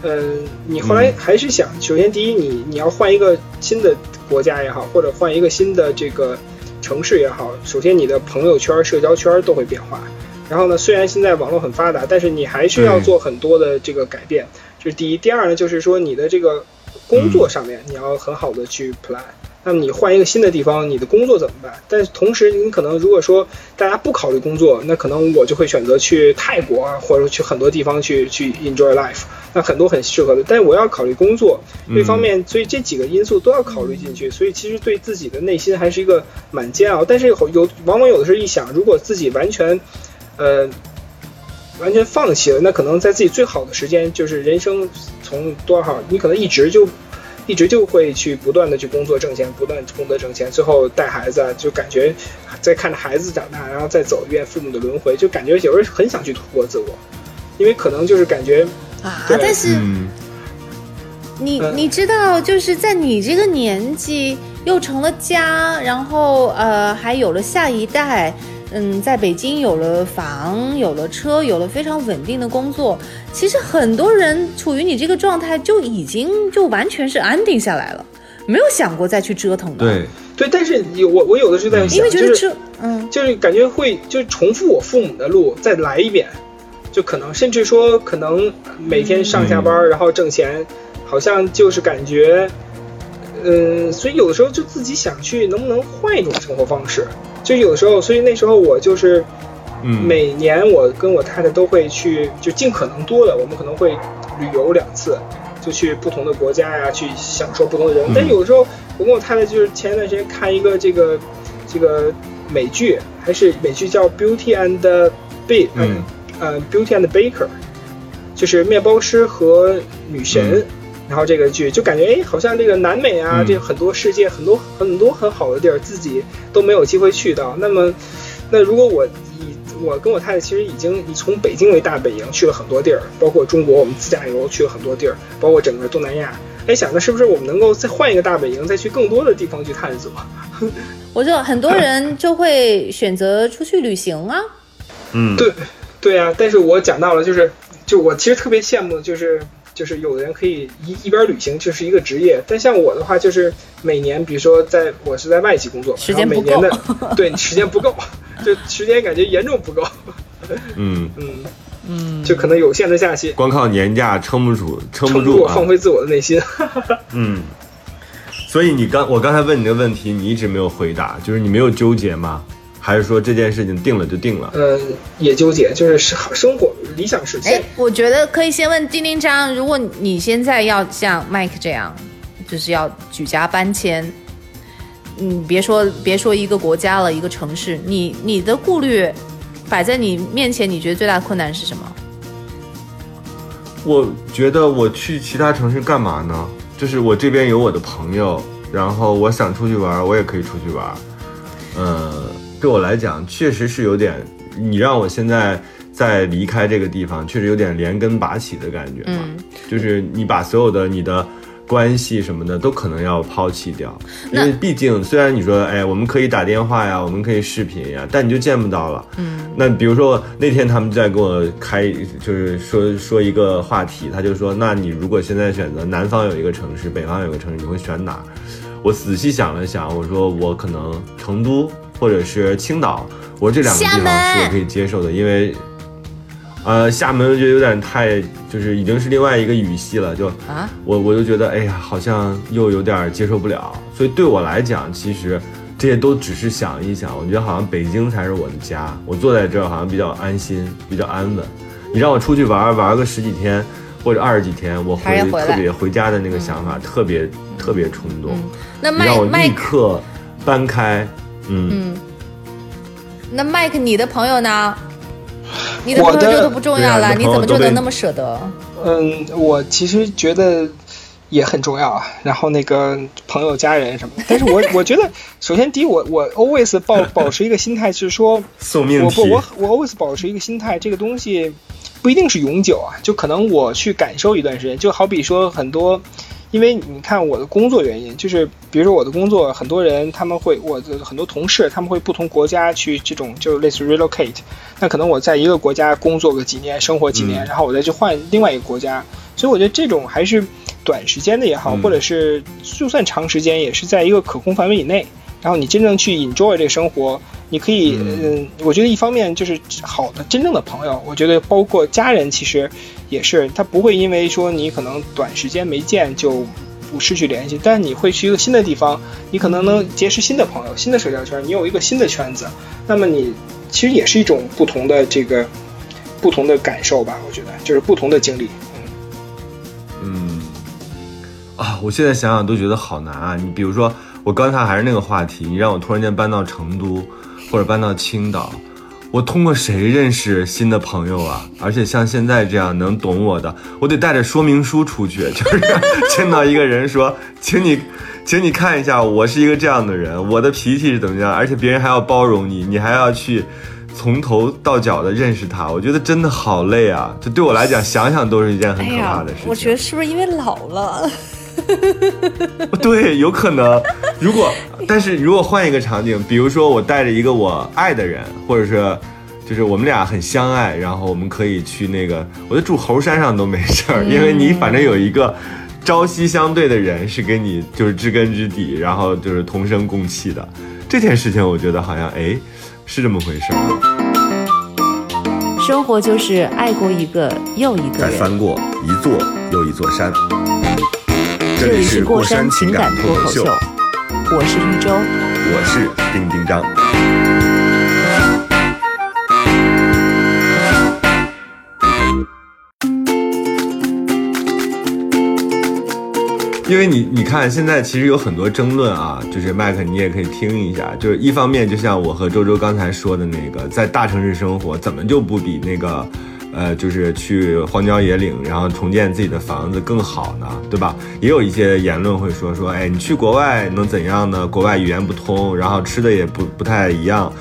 嗯，你后来还是想，首先第一，你你要换一个新的国家也好，或者换一个新的这个城市也好，首先你的朋友圈、社交圈都会变化。然后呢，虽然现在网络很发达，但是你还是要做很多的这个改变，这是第一。第二呢，就是说你的这个工作上面你要很好的去 plan。那么你换一个新的地方，你的工作怎么办？但是同时，你可能如果说大家不考虑工作，那可能我就会选择去泰国啊，或者去很多地方去去 enjoy life。那很多很适合的，但是我要考虑工作这方面，所以这几个因素都要考虑进去。所以其实对自己的内心还是一个蛮煎熬。但是有有往往有的时候一想，如果自己完全，呃，完全放弃了，那可能在自己最好的时间，就是人生从多少，你可能一直就。一直就会去不断的去工作挣钱，不断工作挣钱，最后带孩子，啊，就感觉在看着孩子长大，然后再走一遍父母的轮回，就感觉有时候很想去突破自我，因为可能就是感觉啊，但是你你知道，就是在你这个年纪，又成了家，然后呃还有了下一代，嗯，在北京有了房，有了车，有了非常稳定的工作，其实很多人处于你这个状态就已经就完全是安定下来了，没有想过再去折腾的。对，对，但是有我我有的时候在想，因为觉就是得这，嗯，就是感觉会就是重复我父母的路再来一遍，就可能甚至说可能每天上下班、然后挣钱，好像就是感觉，嗯，所以有的时候就自己想去能不能换一种生活方式，就有的时候，所以那时候我就是嗯，每年我跟我太太都会去，就尽可能多的，我们可能会旅游两次，就去不同的国家呀，去享受不同的人。嗯但有的时候，我跟我太太就是前一段时间看一个这个这个美剧，还是美剧叫《Beauty and Be》，嗯呃，《Beauty and Baker》，就是面包师和女神。嗯然后这个剧就感觉哎，好像这个南美啊，嗯这很多世界很多很多很好的地儿，自己都没有机会去到。那么，那如果我以我跟我太太其实已经以从北京为大本营去了很多地儿，包括中国，我们自驾游去了很多地儿，包括整个东南亚。哎，想着是不是我们能够再换一个大本营，再去更多的地方去探索？我知道很多人就会选择出去旅行啊。嗯，对，对啊。但是我讲到了，就是就我其实特别羡慕就是。就是有的人可以一一边旅行，就是一个职业，但像我的话，就是每年，比如说在我是在外企工作，时间不然后每年的够对时间不够，就时间感觉严重不够，嗯，嗯嗯，就可能有限的假期，光靠年假撑不住，撑不住啊放。飞自我的内心。嗯，所以你刚我刚才问你的问题，你一直没有回答，就是你没有纠结吗？还是说这件事情定了就定了？嗯，也纠结，就是生生活理想实哎现。，我觉得可以先问丁丁张，如果你现在要像 Mike 这样，就是要举家搬迁，嗯，别说别说一个国家了，一个城市，你你的顾虑摆在你面前，你觉得最大的困难是什么？我觉得我去其他城市干嘛呢？就是我这边有我的朋友，然后我想出去玩，我也可以出去玩。呃，对我来讲，确实是有点，你让我现在再离开这个地方，确实有点连根拔起的感觉嘛。嗯就是你把所有的你的关系什么的都可能要抛弃掉，因那为毕竟虽然你说，哎，我们可以打电话呀，我们可以视频呀，但你就见不到了。嗯，那比如说那天他们在跟我开，就是说说一个话题，他就说，那你如果现在选择南方有一个城市，北方有一个城市，你会选哪？我仔细想了想，我说我可能成都或者是青岛，我说这两个地方是我可以接受的，因为。呃，厦门我觉得有点太，就是已经是另外一个语系了，就啊，我我就觉得，哎呀，好像又有点接受不了。所以对我来讲，其实这些都只是想一想。我觉得好像北京才是我的家，我坐在这儿好像比较安心，比较安稳。你让我出去玩玩个十几天或者二十几天，我回回特别回家的那个想法、特别特别冲动。那你让我立麦麦刻搬开，嗯，嗯，那 Mike 你的朋友呢？你的朋友就都不重要了，你怎么就能那么舍得？嗯，我其实觉得也很重要啊。然后那个朋友、家人什么的，但是我我觉得，首先第一，我我 always 保 保持一个心态是说，送命，我不我我 always 保持一个心态，这个东西不一定是永久啊，就可能我去感受一段时间，就好比说很多。因为你看我的工作原因，就是比如说我的工作，很多人他们会，我的很多同事他们会不同国家去这种就类似于 relocate，那可能我在一个国家工作个几年，生活几年，嗯。然后我再去换另外一个国家，所以我觉得这种还是短时间的也好，嗯。或者是就算长时间，也是在一个可控范围以内。然后你真正去 enjoy 这个生活，你可以，嗯，我觉得一方面就是好的真正的朋友，我觉得包括家人，其实也是，他不会因为说你可能短时间没见就不失去联系，但你会去一个新的地方，你可能能结识新的朋友、新的社交圈，你有一个新的圈子，那么你其实也是一种不同的这个不同的感受吧，我觉得就是不同的经历。嗯，啊，我现在想想都觉得好难啊！你比如说，我刚才还是那个话题，你让我突然间搬到成都，或者搬到青岛，我通过谁认识新的朋友啊？而且像现在这样能懂我的，我得带着说明书出去，就是见到一个人说，请你，请你看一下，我是一个这样的人，我的脾气是怎么样，而且别人还要包容你，你还要去。从头到脚的认识他，我觉得真的好累啊！这对我来讲，想想都是一件很可怕的事情。，我觉得是不是因为老了？对，有可能。如果，但是如果换一个场景，比如说我带着一个我爱的人，或者是，就是我们俩很相爱，然后我们可以去那个，我就住猴山上都没事儿，因为你反正有一个朝夕相对的人是跟你就是知根知底，然后就是同生共气的。这件事情我觉得好像哎是这么回事儿。生活就是爱过一个又一个人，再翻过一座又一座山。这里是过山情感脱口秀，我是玉州，我是丁丁张。因为你你看，现在其实有很多争论啊，就是麦克，你也可以听一下。就是一方面，就像我和周周刚才说的那个，在大城市生活，怎么就不比那个，呃，就是去荒郊野岭，然后重建自己的房子更好呢？对吧？也有一些言论会说说，哎，你去国外能怎样呢？国外语言不通，然后吃的也不不太一样。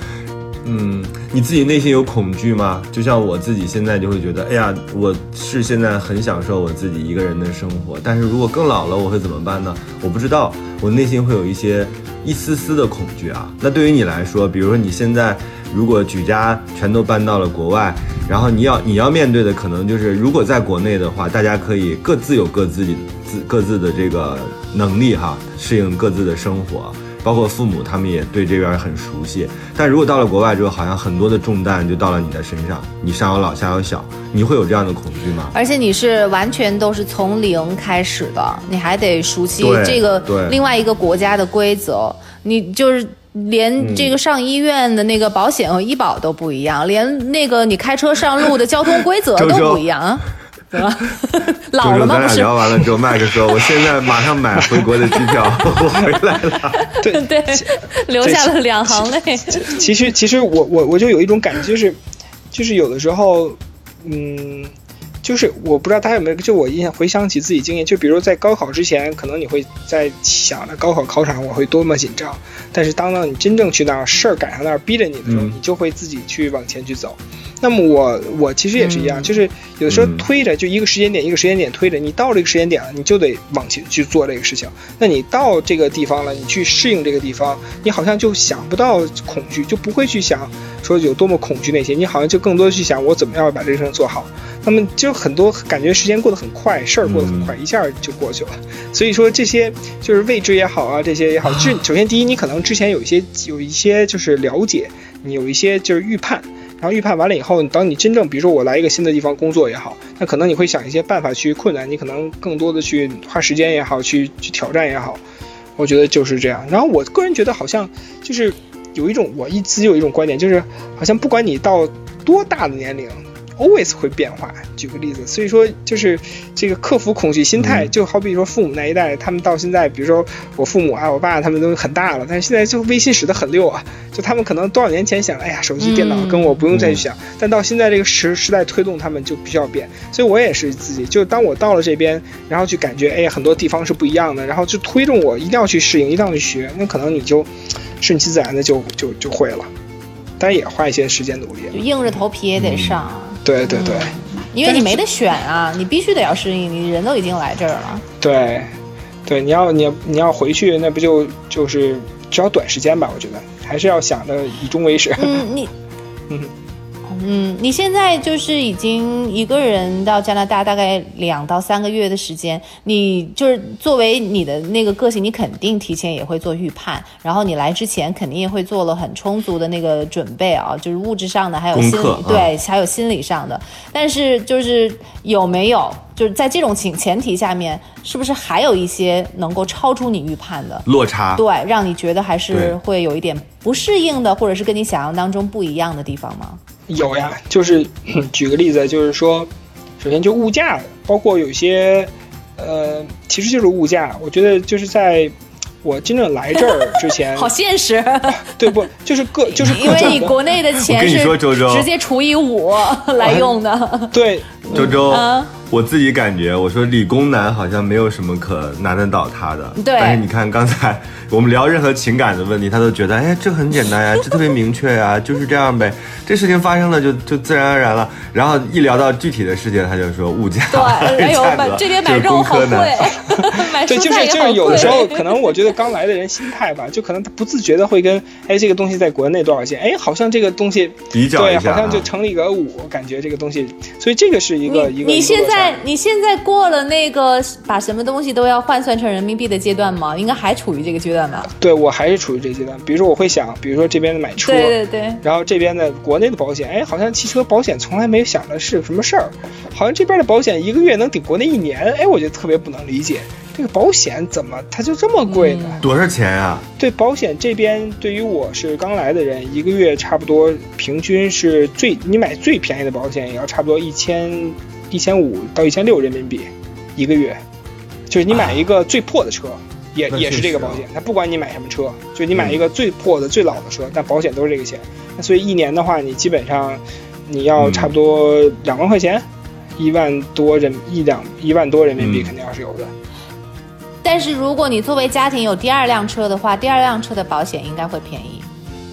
嗯，你自己内心有恐惧吗？就像我自己现在就会觉得，哎呀，我是现在很享受我自己一个人的生活，但是如果更老了，我会怎么办呢？我不知道，我内心会有一些一丝丝的恐惧啊。那对于你来说，比如说你现在如果举家全都搬到了国外，然后你要你要面对的可能就是，如果在国内的话，大家可以各自有各自自各自的这个能力哈，适应各自的生活。包括父母，他们也对这边很熟悉。但如果到了国外之后，好像很多的重担就到了你的身上，你上有老下有小，你会有这样的恐惧吗？而且你是完全都是从零开始的，你还得熟悉这个另外一个国家的规则，你就是连这个上医院的那个保险和医保都不一样，连那个你开车上路的交通规则都不一样。对吧？老了吗？咱俩。聊完了之后，麦克说：“ 我现在马上买回国的机票，我回来了。”对对，留下了两行泪。其实，其实我我我就有一种感觉，就是，就是有的时候，嗯，就是我不知道大家有没有，就我印象回想起自己经验，就比如在高考之前，可能你会在想着高考考场我会多么紧张，但是当到你真正去那儿事儿赶上那儿逼着你的时候，你就会自己去往前去走。那么我我其实也是一样，就是有的时候推着，就一个时间点一个时间点推着，你到这个时间点了，你就得往前去做这个事情。那你到这个地方了，你去适应这个地方，你好像就想不到恐惧，就不会去想说有多么恐惧那些，你好像就更多去想我怎么样把这个事情做好。那么就很多感觉时间过得很快，事儿过得很快，一下就过去了。所以说这些就是未知也好啊，这些也好，就首先第一，你可能之前有一些有一些就是了解，你有一些就是预判。然后预判完了以后，等你真正比如说我来一个新的地方工作也好，那可能你会想一些办法去困难，你可能更多的去花时间也好，去去挑战也好，我觉得就是这样。然后我个人觉得好像就是有一种我一直有一种观点，就是好像不管你到多大的年龄。Always 会变化。举个例子，所以说就是这个克服恐惧心态，就好比说父母那一代，他们到现在，比如说我父母啊，我爸他们都很大了，但是现在就微信使得很溜啊。就他们可能多少年前想，哎呀，手机、电脑跟我不用再去想，但到现在这个时时代推动，他们就必须要变。所以我也是自己，就当我到了这边，然后去感觉，哎呀，很多地方是不一样的，然后就推动我一定要去适应，一定要去学，那可能你就顺其自然的就就就会了。但是也花一些时间努力，就硬着头皮也得上。对对对，因为你没得选啊，你必须得要适应，你人都已经来这儿了。对，对，你要你你要回去，那不就就是只要短时间吧？我觉得还是要想着以终为始。嗯，你，嗯。嗯，你现在就是已经一个人到加拿大，大概两到三个月的时间。你就是作为你的那个个性，你肯定提前也会做预判，然后你来之前肯定也会做了很充足的那个准备啊，就是物质上的，还有心理对，还有心理上的。但是就是有没有，就是在这种情前提下面，是不是还有一些能够超出你预判的落差？对，让你觉得还是会有一点不适应的，或者是跟你想象当中不一样的地方吗？有呀，就是 举个例子，就是说，首先就物价，包括有些，呃，其实就是物价。我觉得就是在我真正来这儿之前，好现实。对不？就是各就是因为你国内的钱是直接除以五来用的。对，周周，我自己感觉，我说理工男好像没有什么可难得倒他的。对。但是你看刚才我们聊任何情感的问题，他都觉得，哎，这很简单呀，这特别明确呀，就是这样呗。这事情发生了就就自然而然了。然后一聊到具体的事情，他就说物价，对，哎呦，价这边买就是肉好贵工科男，买对，就是就是有的时候，可能我觉得刚来的人心态吧，就可能他不自觉的会跟，哎，这个东西在国内多少钱？哎，好像这个东西，比较一下啊好像就乘了一个五，感觉这个东西，所以这个是一个一个。你现在你现在过了那个把什么东西都要换算成人民币的阶段吗？应该还处于这个阶段吧？对我还是处于这个阶段，比如说我会想，比如说这边的买车，对对对，然后这边的国内的保险，哎，好像汽车保险从来没有想的是什么事儿，好像这边的保险一个月能顶国内一年，哎，我就特别不能理解，这个保险怎么它就这么贵呢？多少钱啊？对保险这边，对于我是刚来的人，一个月差不多平均是最你买最便宜的保险也要差不多一千一千五到一千六人民币一个月，就是你买一个最破的车。也也是这个保险，它不管你买什么车，就你买一个最破的、最老的车，但保险都是这个钱。那所以一年的话，你基本上你要差不多两万块钱，一万多人一两一万多人民币嗯肯定要是有的。但是如果你作为家庭有第二辆车的话，第二辆车的保险应该会便宜。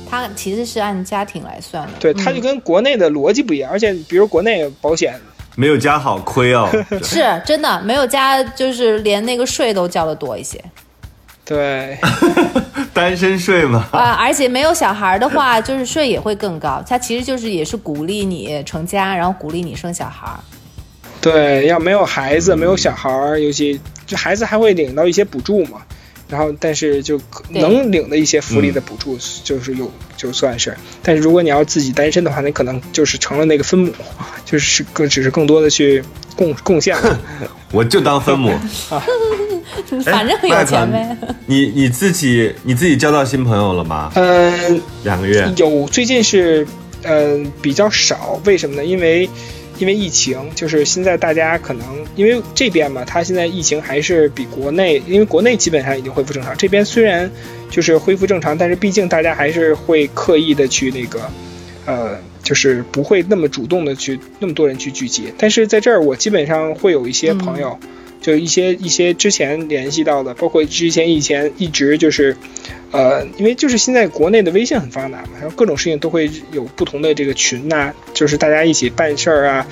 它其实是按家庭来算的。对，它就嗯跟国内的逻辑不一样，而且比如国内保险没有加好亏哦。是真的没有加，就是连那个税都交的多一些对，单身税嘛，啊、而且没有小孩的话，就是税也会更高。它其实就是也是鼓励你成家，然后鼓励你生小孩。对，要没有孩子，没有小孩，尤其这孩子还会领到一些补助嘛。然后，但是就能领的一些福利的补助，就是有就算是。但是如果你要自己单身的话，那可能就是成了那个分母，就是更只是更多的去贡贡献了。我就当分母。反正有钱呗。你你自己你自己交到新朋友了吗？嗯，两个月。有最近是嗯、呃比较少，为什么呢？因为因为疫情，就是现在大家可能因为这边嘛，它现在疫情还是比国内，因为国内基本上已经恢复正常，这边虽然就是恢复正常，但是毕竟大家还是会刻意的去那个呃。就是不会那么主动的去那么多人去聚集，但是在这儿我基本上会有一些朋友，就一些一些之前联系到的，包括之前以前一直就是，呃，因为就是现在国内的微信很发达嘛，然后各种事情都会有不同的这个群呐、就是大家一起办事儿啊，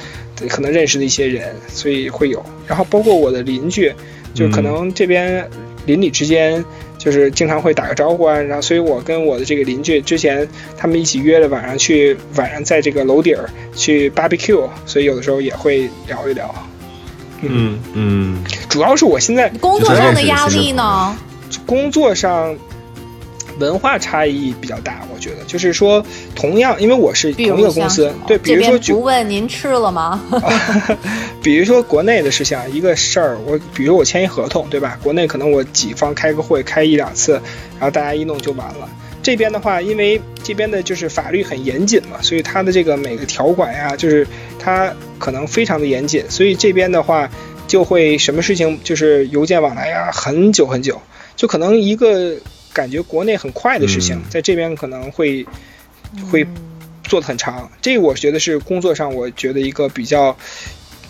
可能认识的一些人，所以会有。然后包括我的邻居，就可能这边邻里之间就是经常会打个招呼啊，然后所以我跟我的这个邻居之前他们一起约了晚上去晚上在这个楼顶儿去 barbecue，所以有的时候也会聊一聊。嗯嗯，主要是我现在工作上的压力呢？工作上文化差异比较大，我觉得就是说，同样，因为我是同一个公司对，比如说举不问您吃了吗？比如说国内的事情，一个事儿，我比如我签一合同，对吧？国内可能我几方开个会，开一两次，然后大家一弄就完了。这边的话，因为这边的就是法律很严谨嘛，所以它的这个每个条款呀，就是它可能非常的严谨，所以这边的话就会什么事情就是邮件往来呀，很久很久，就可能一个感觉国内很快的事情，嗯在这边可能会会做的很长。这我觉得是工作上我觉得一个比较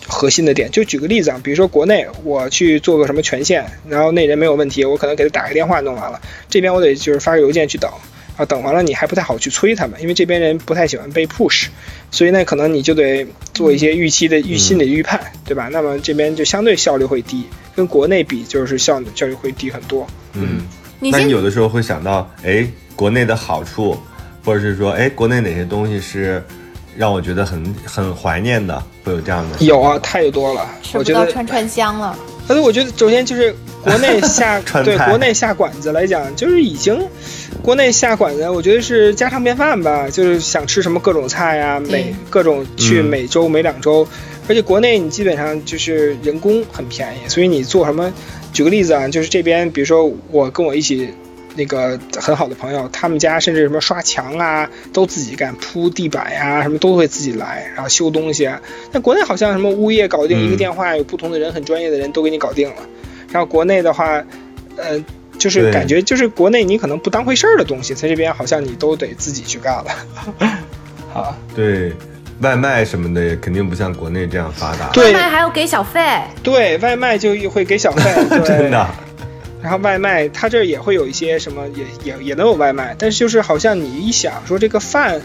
核心的点。就举个例子啊，比如说国内我去做个什么权限，然后那人没有问题，我可能给他打个电话弄完了，这边我得就是发个邮件去等。啊，等完了你还不太好去催他们，因为这边人不太喜欢被 push，所以呢，可能你就得做一些预期的预心理预判，对吧？那么这边就相对效率会低，跟国内比就是效效率会低很多。嗯，那你有的时候会想到，哎，国内的好处，或者是说，哎，国内哪些东西是让我觉得很很怀念的，会有这样的。有啊，太多了，吃我觉得不到串串香了。但是我觉得，首先就是国内下 对国内下馆子来讲，就是已经国内下馆子，我觉得是家常便饭吧。就是想吃什么各种菜呀、对每各种去嗯每周、每两周，而且国内你基本上就是人工很便宜，所以你做什么，举个例子啊，就是这边比如说我跟我一起。那个很好的朋友，他们家甚至什么刷墙啊，都自己干，铺地板呀、什么都会自己来，然后修东西啊。但国内好像什么物业搞定一个嗯电话，有不同的人，很专业的人都给你搞定了。然后国内的话，呃，就是感觉就是国内你可能不当回事儿的东西，在这边好像你都得自己去干了。啊，对，外卖什么的也肯定不像国内这样发达。对外卖还要给小费，对，外卖就会给小费，对 真的。然后外卖，它这儿也会有一些什么，也也也能有外卖，但是就是好像你一想说这个饭，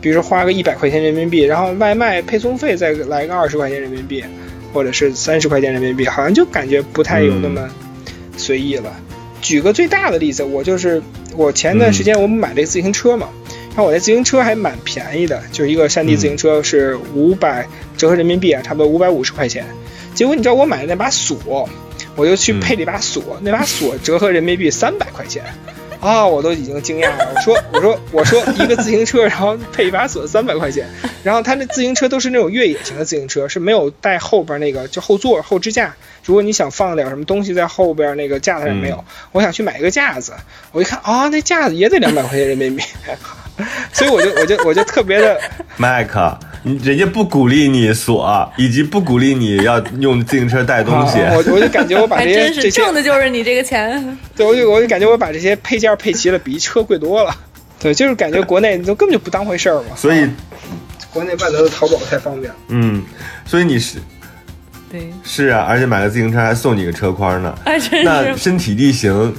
比如说花个一百块钱人民币，然后外卖配送费再来个二十块钱人民币，或者是三十块钱人民币，好像就感觉不太有那么随意了。举个最大的例子，我就是我前段时间我们买这个自行车嘛，然后我那自行车还蛮便宜的，就是一个山地自行车是五百折合人民币啊，差不多五百五十块钱。结果你知道我买的那把锁，我就去配了一把锁，那把锁折合人民币三百块钱，啊，我都已经惊讶了。我说我说我说一个自行车，然后配一把锁三百块钱，然后他那自行车都是那种越野型的自行车，是没有带后边那个就后座后支架。如果你想放点什么东西在后边那个架子上没有，我想去买一个架子，我一看啊，那架子也得两百块钱人民币，所以我就我就我就特别的麦克，你人家不鼓励你锁，以及不鼓励你要用自行车带东西。啊我我就感觉我把这些真是挣的就是你这个钱。对，我就我就感觉我把这些配件配齐了，比一车贵多了。对，就是感觉国内都根本就不当回事儿嘛。所以，国内万能的淘宝太方便了。嗯，所以你是对，是啊，而且买个自行车还送你个车筐呢。还真那。身体力行，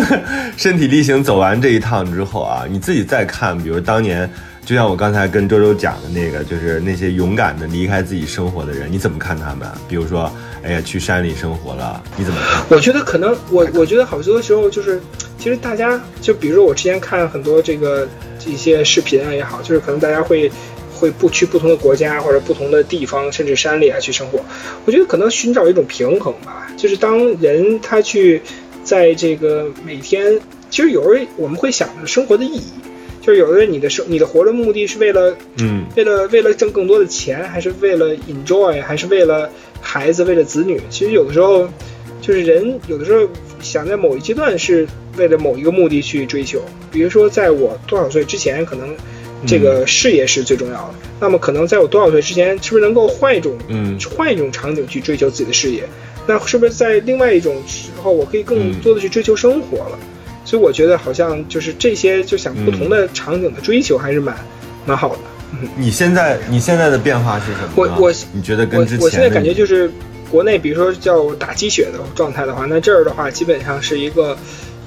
身体力行走完这一趟之后啊，你自己再看，比如当年，就像我刚才跟周周讲的那个，就是那些勇敢的离开自己生活的人，你怎么看他们？比如说，哎呀，去山里生活了，你怎么看？我觉得可能我我觉得好多时候就是，其实大家就比如说我之前看很多这个一些视频啊也好，就是可能大家会会不去不同的国家或者不同的地方，甚至山里啊去生活。我觉得可能寻找一种平衡吧，就是当人他去在这个每天，其实有时候我们会想着生活的意义，就是有的人你的生你的活的目的是为了嗯为了为了挣更多的钱，还是为了 enjoy，还是为了孩子，为了子女？其实有的时候，就是人有的时候想在某一阶段是为了某一个目的去追求。比如说，在我多少岁之前，可能这个事业是最重要的。那么，可能在我多少岁之前，是不是能够换一种嗯换一种场景去追求自己的事业？那是不是在另外一种时候，我可以更多的去追求生活了？所以我觉得好像就是这些，就想不同的场景的追求还是蛮蛮好的。你现在你现在的变化是什么？我我你觉得跟之前我我现在感觉就是国内，比如说叫打鸡血的状态的话，那这儿的话基本上是一个，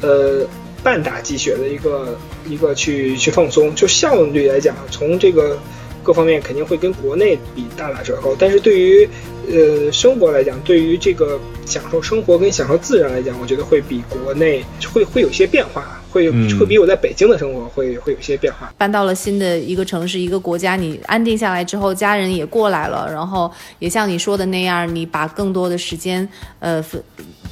呃，半打鸡血的一个一个去去放松，就效率来讲，从这个各方面肯定会跟国内比大打折扣，但是对于呃生活来讲，对于这个享受生活跟享受自然来讲，我觉得会比国内会会有些变化，会会比我在北京的生活会会有些变化。搬到了新的一个城市、一个国家，你安定下来之后，家人也过来了，然后也像你说的那样，你把更多的时间，呃，分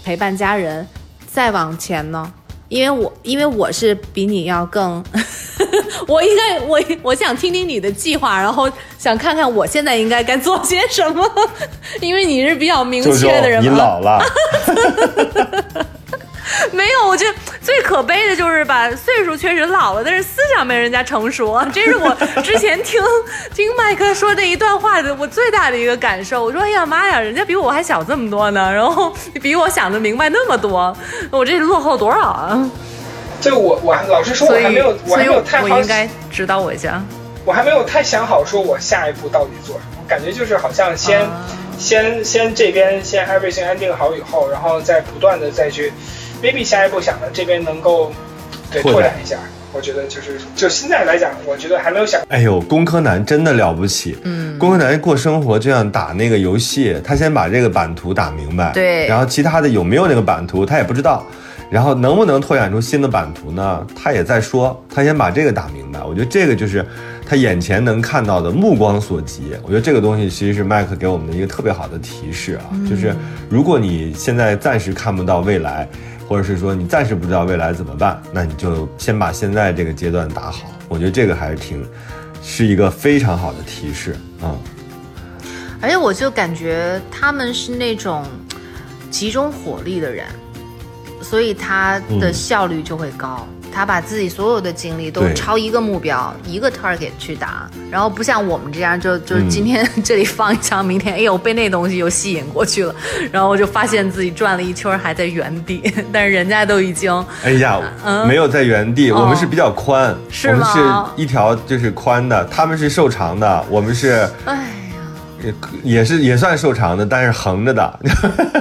陪伴家人。再往前呢，因为我因为我是比你要更，我应该我我想听听你的计划，然后想看看我现在应该该做些什么，因为你是比较明确的人嘛。你老了，没有，我觉得最可悲的就是吧，岁数确实老了，但是思想没人家成熟。这是我之前听听麦克说那一段话的我最大的一个感受。我说，哎呀妈呀，人家比我还小这么多呢，然后比我想的明白那么多，我这落后多少啊？这我我老实说，我还没有，我还没有太好我应该指导我一下。我还没有太想好，说我下一步到底做什么。感觉就是好像先、啊先先这边先 everything 安定好以后，然后再不断的再去，maybe 下一步想的这边能够对拓展拓展一下。我觉得就是就现在来讲，我觉得还没有想。哎呦，工科男真的了不起。嗯，工科男过生活就像打那个游戏，他先把这个版图打明白，对然后其他的有没有那个版图他也不知道，然后能不能拓展出新的版图呢？他也在说，他先把这个打明白。我觉得这个就是他眼前能看到的目光所及。我觉得这个东西其实是麦克给我们的一个特别好的提示啊，就是如果你现在暂时看不到未来。或者是说你暂时不知道未来怎么办，那你就先把现在这个阶段打好。我觉得这个还是挺，是一个非常好的提示啊、而且我就感觉他们是那种集中火力的人，所以他的嗯效率就会高。他把自己所有的精力都朝一个目标、一个 target 去打，然后不像我们这样，就就嗯今天 这里放一枪，明天哎呦被那东西又吸引过去了，然后我就发现自己转了一圈还在原地，但是人家都已经哎呀，嗯没有在原地，哦我们是比较宽，是我们是一条就是宽的，他们是瘦长的，我们是哎呀。也也是也算瘦长的，但是横着的。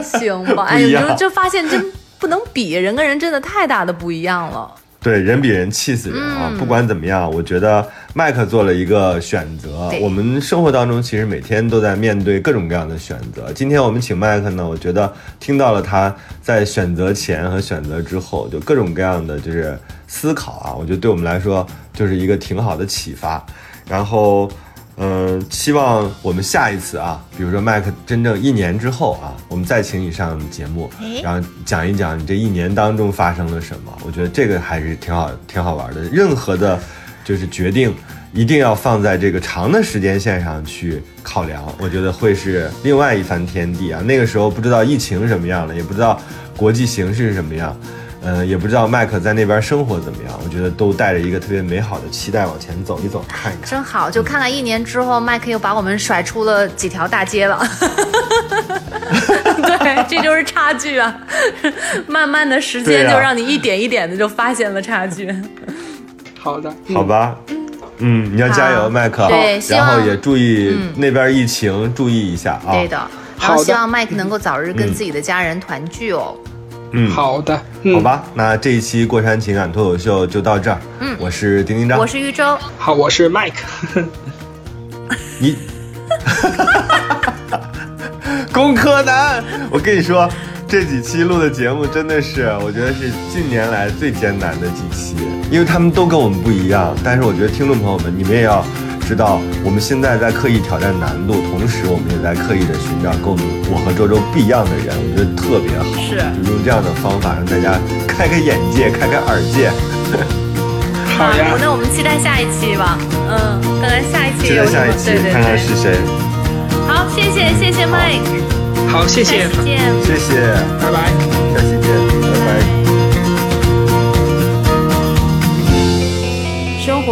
行吧，哎呀，不一样就就发现真不能比，人跟人真的太大的不一样了。对，人比人气死人啊！嗯不管怎么样，我觉得麦克做了一个选择。我们生活当中其实每天都在面对各种各样的选择。今天我们请麦克呢，我觉得听到了他在选择前和选择之后，就各种各样的就是思考啊，我觉得对我们来说就是一个挺好的启发。然后。嗯，希望我们下一次啊，比如说麦克真正一年之后啊，我们再请你上节目，然后讲一讲你这一年当中发生了什么。我觉得这个还是挺好，挺好玩的。任何的，就是决定一定要放在这个长的时间线上去考量，我觉得会是另外一番天地啊。那个时候不知道疫情什么样了，也不知道国际形势是什么样。嗯，也不知道麦克在那边生活怎么样，我觉得都带着一个特别美好的期待往前走一走，看一看。真好，就看了一年之后，麦克又把我们甩出了几条大街了。对，这就是差距啊！慢慢的时间就让你一点一点的就发现了差距。好的，嗯 好吧，嗯，你要加油，麦克。对然后也注意那边疫情，注意一下啊。对的，然好希望麦克能够早日跟自己的家人团聚哦。嗯，好的，嗯。好，吧，那这一期过山情感脱口秀就到这儿。嗯，我是丁丁张，我是玉州，好，我是 Mike，你，工科男，我跟你说，这几期录的节目真的是，我觉得是近年来最艰难的几期，因为他们都跟我们不一样。但是我觉得听众朋友们，你们也要知道，我们现在在刻意挑战难度，同时我们也在刻意的寻找跟我们我和周周不一样的人，我觉得特别好。是就用这样的方法让大家开开眼界，开开耳界。好呀那我们期待下一期吧。嗯，看看下一期期有什么。待下一期对对看看。是谁。好，谢谢谢谢 Mike，好，谢谢再，见。谢谢，拜拜。下期